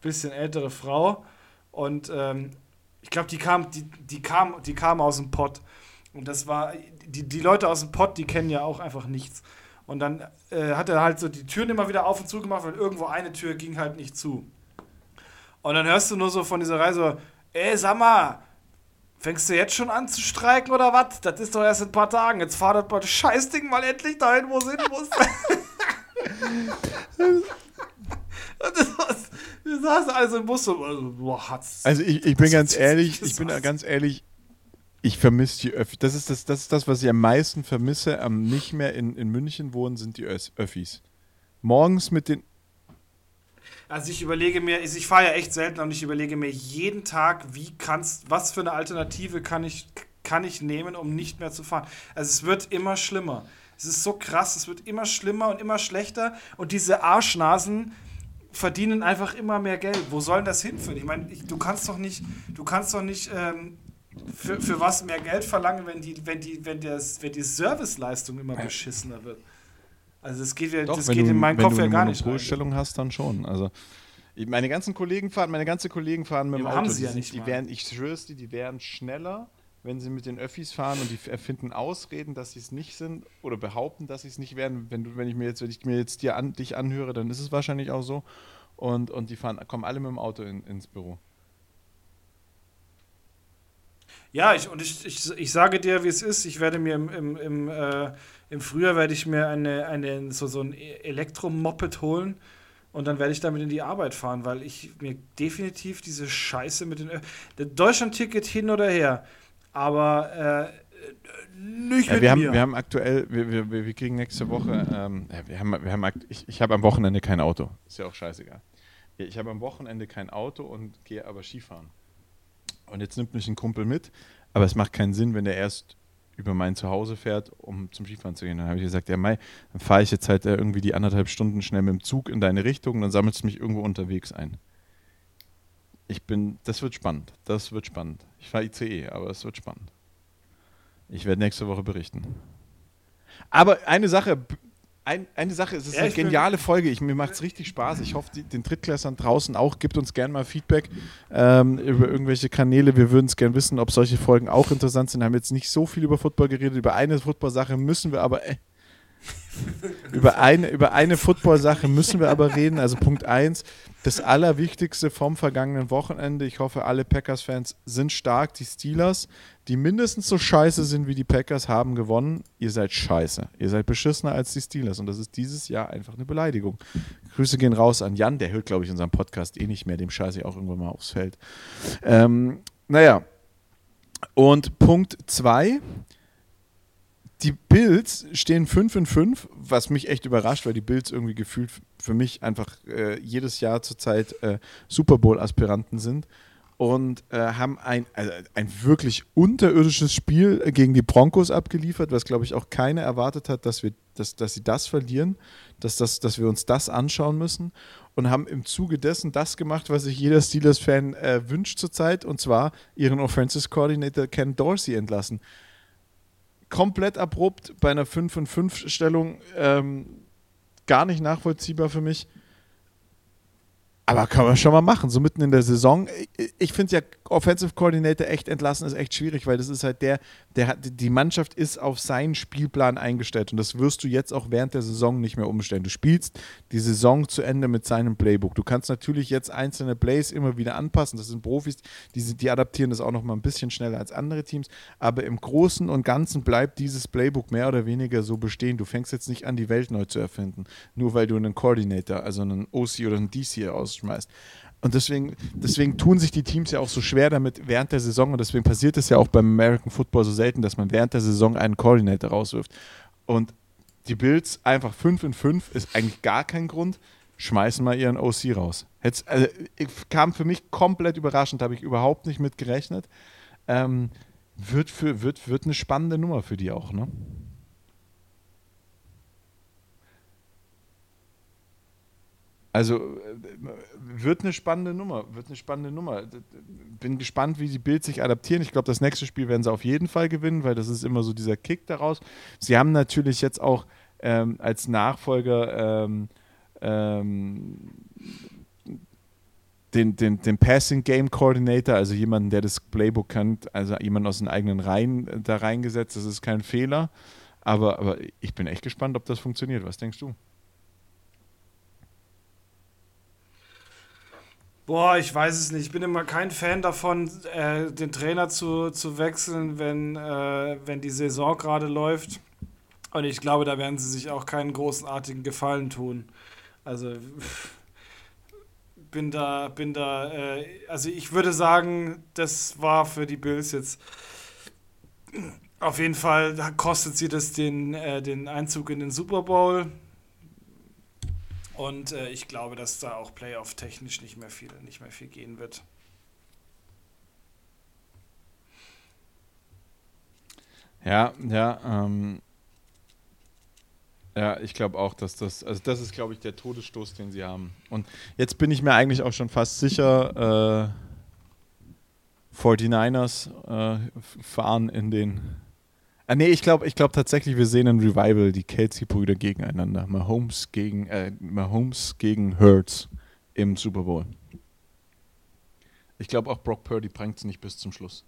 bisschen ältere Frau und ähm, ich glaube, die kam, die, die, kam, die kam aus dem Pott. Und das war, die, die Leute aus dem Pott, die kennen ja auch einfach nichts. Und dann äh, hat er halt so die Türen immer wieder auf und zu gemacht, weil irgendwo eine Tür ging halt nicht zu. Und dann hörst du nur so von dieser Reise, ey, sag mal, fängst du jetzt schon an zu streiken oder was? Das ist doch erst in ein paar Tagen. Jetzt fahr das, das Scheißding mal endlich dahin, wo es hin muss. das wir saßen also im Bus und also, boah, hat's. Also ich, ich bin ganz ehrlich, ich bin ganz ehrlich, ich vermisse die Öffis. Das ist das, das ist das, was ich am meisten vermisse, am nicht mehr in, in München wohnen, sind die Öffis. Morgens mit den. Also ich überlege mir, ich fahre ja echt selten und ich überlege mir jeden Tag, wie kannst, was für eine Alternative kann ich, kann ich nehmen, um nicht mehr zu fahren. Also es wird immer schlimmer. Es ist so krass, es wird immer schlimmer und immer schlechter und diese Arschnasen, verdienen einfach immer mehr Geld. Wo sollen das hinführen? Ich meine, du kannst doch nicht, du kannst doch nicht ähm, für, für was mehr Geld verlangen, wenn die, wenn die, wenn das, wenn die Serviceleistung immer beschissener wird. Also das geht, ja, doch, das geht du, in meinen Kopf ja gar nicht. Wenn du eine Monopolstellung hast, dann schon. Also meine ganzen Kollegen fahren, meine ganzen Kollegen fahren mit dem ja, Auto. Haben sie ja nicht die wären, ich schwör's dir, die wären schneller wenn sie mit den Öffis fahren und die erfinden Ausreden, dass sie es nicht sind oder behaupten, dass sie es nicht werden. Wenn du, wenn ich mir jetzt, wenn ich mir jetzt dir an, dich anhöre, dann ist es wahrscheinlich auch so. Und, und die fahren, kommen alle mit dem Auto in, ins Büro. Ja, ich, und ich, ich, ich sage dir, wie es ist. Ich werde mir im, im, im, äh, im Frühjahr werde ich mir eine, eine, so, so ein Elektromoped holen und dann werde ich damit in die Arbeit fahren, weil ich mir definitiv diese Scheiße mit den Ö Deutschland-Ticket hin oder her, aber äh, nicht Ja, mit wir, haben, mir. wir haben aktuell, wir, wir, wir kriegen nächste Woche, ähm, ja, wir haben, wir haben, ich, ich habe am Wochenende kein Auto. Ist ja auch scheißegal. Ich habe am Wochenende kein Auto und gehe aber Skifahren. Und jetzt nimmt mich ein Kumpel mit, aber es macht keinen Sinn, wenn der erst über mein Zuhause fährt, um zum Skifahren zu gehen. Dann habe ich gesagt, ja Mai, dann fahre ich jetzt halt äh, irgendwie die anderthalb Stunden schnell mit dem Zug in deine Richtung und dann sammelst du mich irgendwo unterwegs ein. Ich bin, das wird spannend, das wird spannend. Ich fahre ICE, aber es wird spannend. Ich werde nächste Woche berichten. Aber eine Sache, ein, eine Sache, es ist Ja, eine geniale Folge. Ich, mir macht es richtig Spaß. Ich hoffe, die, den Drittklässlern draußen auch. Gebt uns gerne mal Feedback ähm, über irgendwelche Kanäle. Wir würden es gerne wissen, ob solche Folgen auch interessant sind. Wir haben jetzt nicht so viel über Football geredet. Über eine Football-Sache müssen wir aber. Über eine, über eine Football-Sache müssen wir aber reden. Also Punkt 1, das Allerwichtigste vom vergangenen Wochenende. Ich hoffe, alle Packers-Fans sind stark. Die Steelers, die mindestens so scheiße sind wie die Packers, haben gewonnen. Ihr seid scheiße. Ihr seid beschissener als die Steelers. Und das ist dieses Jahr einfach eine Beleidigung. Grüße gehen raus an Jan. Der hört, glaube ich, unseren Podcast eh nicht mehr. Dem scheiße ich auch irgendwann mal aufs Feld. Ähm, naja. Und Punkt 2 die Bills stehen 5 in 5, was mich echt überrascht, weil die Bills irgendwie gefühlt für mich einfach äh, jedes Jahr zurzeit äh, Super Bowl-Aspiranten sind und äh, haben ein, also ein wirklich unterirdisches Spiel gegen die Broncos abgeliefert, was glaube ich auch keiner erwartet hat, dass, wir, dass, dass sie das verlieren, dass, das, dass wir uns das anschauen müssen und haben im Zuge dessen das gemacht, was sich jeder Steelers-Fan äh, wünscht zurzeit und zwar ihren Offensive Coordinator Ken Dorsey entlassen komplett abrupt bei einer 5 und 5 Stellung ähm, gar nicht nachvollziehbar für mich. Aber kann man schon mal machen, so mitten in der Saison. Ich- Ich finde ja, Offensive Coordinator echt entlassen ist echt schwierig, weil das ist halt der, der hat, die Mannschaft ist auf seinen Spielplan eingestellt und das wirst du jetzt auch während der Saison nicht mehr umstellen. Du spielst die Saison zu Ende mit seinem Playbook. Du kannst natürlich jetzt einzelne Plays immer wieder anpassen. Das sind Profis, die, sind, die adaptieren das auch noch mal ein bisschen schneller als andere Teams. Aber im Großen und Ganzen bleibt dieses Playbook mehr oder weniger so bestehen. Du fängst jetzt nicht an, die Welt neu zu erfinden, nur weil du einen Coordinator, also einen OC oder einen DC rausschmeißt. Und deswegen, deswegen tun sich die Teams ja auch so schwer damit während der Saison. Und deswegen passiert es ja auch beim American Football so selten, dass man während der Saison einen Coordinator rauswirft. Und die Bills einfach 5 in 5 ist eigentlich gar kein Grund. Schmeißen mal ihren OC raus. Jetzt, also, kam für mich komplett überraschend, habe ich überhaupt nicht mit gerechnet. Ähm, wird, für, wird, wird eine spannende Nummer für die auch, ne? Also äh, wird eine spannende Nummer, wird eine spannende Nummer. Bin gespannt, wie die Bills sich adaptieren. Ich glaube, das nächste Spiel werden sie auf jeden Fall gewinnen, weil das ist immer so dieser Kick daraus. Sie haben natürlich jetzt auch ähm, als Nachfolger ähm, ähm, den, den, den Passing Game Coordinator, also jemanden, der das Playbook kennt, also jemanden aus den eigenen Reihen äh, da reingesetzt. Das ist kein Fehler. Aber, aber ich bin echt gespannt, ob das funktioniert. Was denkst du? Boah, ich weiß es nicht. Ich bin immer kein Fan davon, äh, den Trainer zu, zu wechseln, wenn, äh, wenn die Saison gerade läuft. Und ich glaube, da werden sie sich auch keinen großartigen Gefallen tun. Also bin da, bin da, äh, also ich würde sagen, das war für die Bills jetzt auf jeden Fall, kostet sie das den, äh, den Einzug in den Super Bowl. Und äh, ich glaube, dass da auch Playoff-technisch nicht mehr viel, nicht mehr viel gehen wird. Ja, ja, ähm, ja, ich glaube auch, dass das, also das ist, glaube ich, der Todesstoß, den sie haben. Und jetzt bin ich mir eigentlich auch schon fast sicher, äh, 49ers äh, fahren in den. Ah, nee, ich glaube ich glaub tatsächlich, wir sehen ein Revival, die Kelsey-Brüder gegeneinander. Mahomes gegen, äh, Mahomes gegen Hurts im Super Bowl. Ich glaube auch Brock Purdy prangt es nicht bis zum Schluss.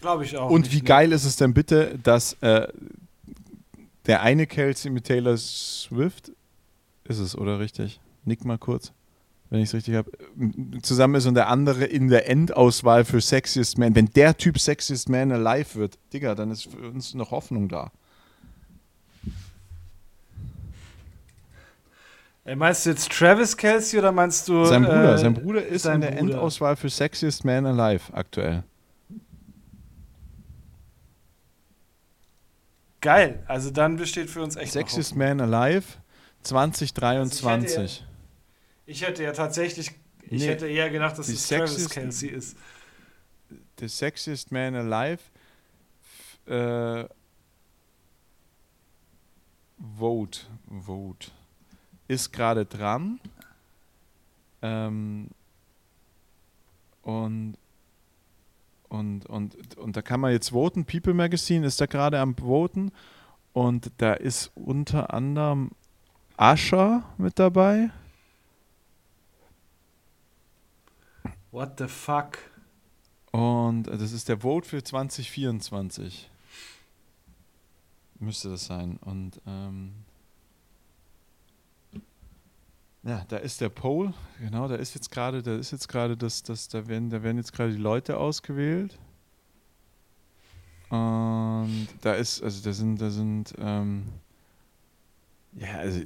Glaube ich auch. Und nicht, wie ne? geil ist es denn bitte, dass äh, der eine Kelsey mit Taylor Swift ist es, oder richtig? Nick mal kurz, wenn ich es richtig habe. Zusammen ist und der andere in der Endauswahl für Sexiest Man. Wenn der Typ Sexiest Man alive wird, Digga, dann ist für uns noch Hoffnung da. Äh, meinst du jetzt Travis Kelsey oder meinst du. Sein Bruder, äh, sein Bruder ist sein in der Bruder. Endauswahl für Sexiest Man Alive aktuell. Geil. Also dann besteht für uns echt. Sexiest. Man Alive 2023. Ich hätte ja tatsächlich. Ich Nee. hätte eher gedacht, dass es Travis Kelsey ist. The Sexiest Man Alive äh, Vote, Vote ist gerade dran. Ähm, und, und, und, und da kann man jetzt voten. People Magazine ist da gerade am Voten. Und da ist unter anderem Asher mit dabei. What the fuck? Und das ist der Vote für 2024. Müsste das sein. Und ähm, ja, da ist der Poll. Genau, da ist jetzt gerade, da ist jetzt gerade das, das, da werden, da werden jetzt gerade die Leute ausgewählt. Und da ist, also da sind, da sind, ähm, ja, also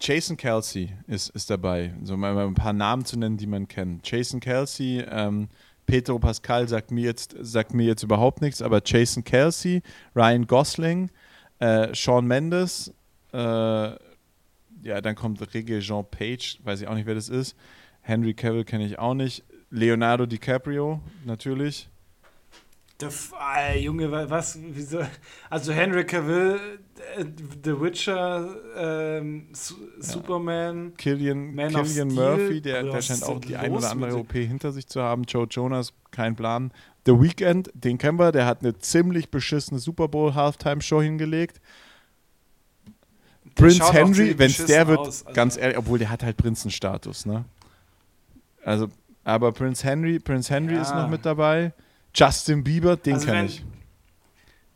Jason Kelsey ist, ist dabei. So mal, mal ein paar Namen zu nennen, die man kennt. Jason Kelsey, ähm, Pedro Pascal sagt mir jetzt, sagt mir jetzt überhaupt nichts, aber Jason Kelsey, Ryan Gosling, äh, Sean Mendes, äh, ja, dann kommt Regé Jean Page, weiß ich auch nicht, wer das ist. Henry Cavill kenne ich auch nicht. Leonardo DiCaprio, natürlich. Der F äh, Junge, wa- was? Wieso? Also Henry Cavill, äh, The Witcher, ähm, Su Superman. Killian, Man Killian Murphy, der, der scheint auch die ein oder andere OP hinter sich zu haben. Joe Jonas, kein Plan. The Weeknd, den kennen wir, der hat eine ziemlich beschissene Super Bowl Halftime Show hingelegt. Der Prince Henry, wenn es der wird, aus, also- ganz ehrlich, obwohl der hat halt Prinzenstatus, ne? Also, aber Prince Henry, Prince Henry Ja. ist noch mit dabei. Justin Bieber, den Also kenne wenn- ich.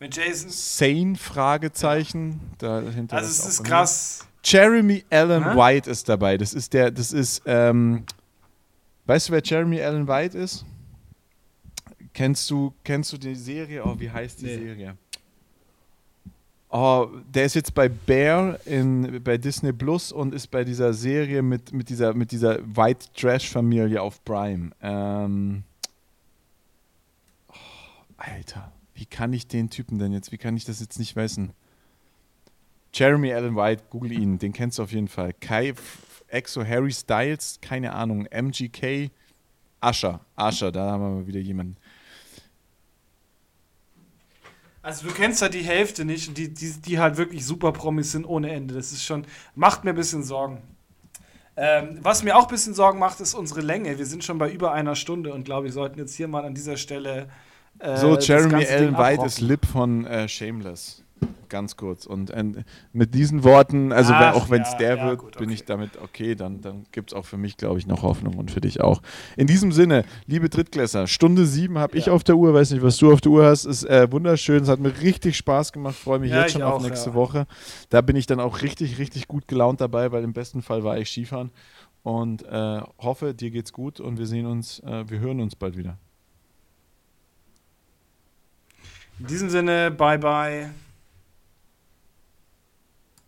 Mit Jason. Sane, Fragezeichen. Dahinter Also es ist krass. Jeremy Allen Hä? White ist dabei. Das ist der, das ist, ähm, weißt du, wer Jeremy Allen White ist? Kennst du, kennst du die Serie? Oh, wie heißt die Nee. Serie? Oh, der ist jetzt bei Bear in, bei Disney Plus und ist bei dieser Serie mit, mit dieser, mit dieser White Trash Familie auf Prime. Ähm, Alter, wie kann ich den Typen denn jetzt, wie kann ich das jetzt nicht wissen? Jeremy Allen White, google ihn, den kennst du auf jeden Fall. Kai, Exo, Harry Styles, keine Ahnung, MGK, Asher, Asher, da haben wir mal wieder jemanden. Also du kennst halt die Hälfte nicht, die, die, die halt wirklich super Promis sind ohne Ende. Das ist schon, macht mir ein bisschen Sorgen. Ähm, was mir auch ein bisschen Sorgen macht, ist unsere Länge. Wir sind schon bei über einer Stunde und glaube, wir sollten jetzt hier mal an dieser Stelle. Äh, So, das Jeremy Allen White ist Lip von äh, Shameless. Ganz kurz. Und äh, mit diesen Worten, also Ach, auch wenn es ja, der ja, wird, gut, bin okay. ich damit okay. Dann, dann gibt es auch für mich, glaube ich, noch Hoffnung und für dich auch. In diesem Sinne, liebe Drittklässler, Stunde sieben habe ich Ja. auf der Uhr. Weiß nicht, was du auf der Uhr hast. Ist äh, wunderschön. Es hat mir richtig Spaß gemacht. Freue mich jetzt ich schon auf auch, nächste. Woche. Da bin ich dann auch richtig, richtig gut gelaunt dabei, weil im besten Fall war ich Skifahren. Und äh, hoffe, dir geht's gut und wir sehen uns, äh, wir hören uns bald wieder. In diesem Sinne, bye bye.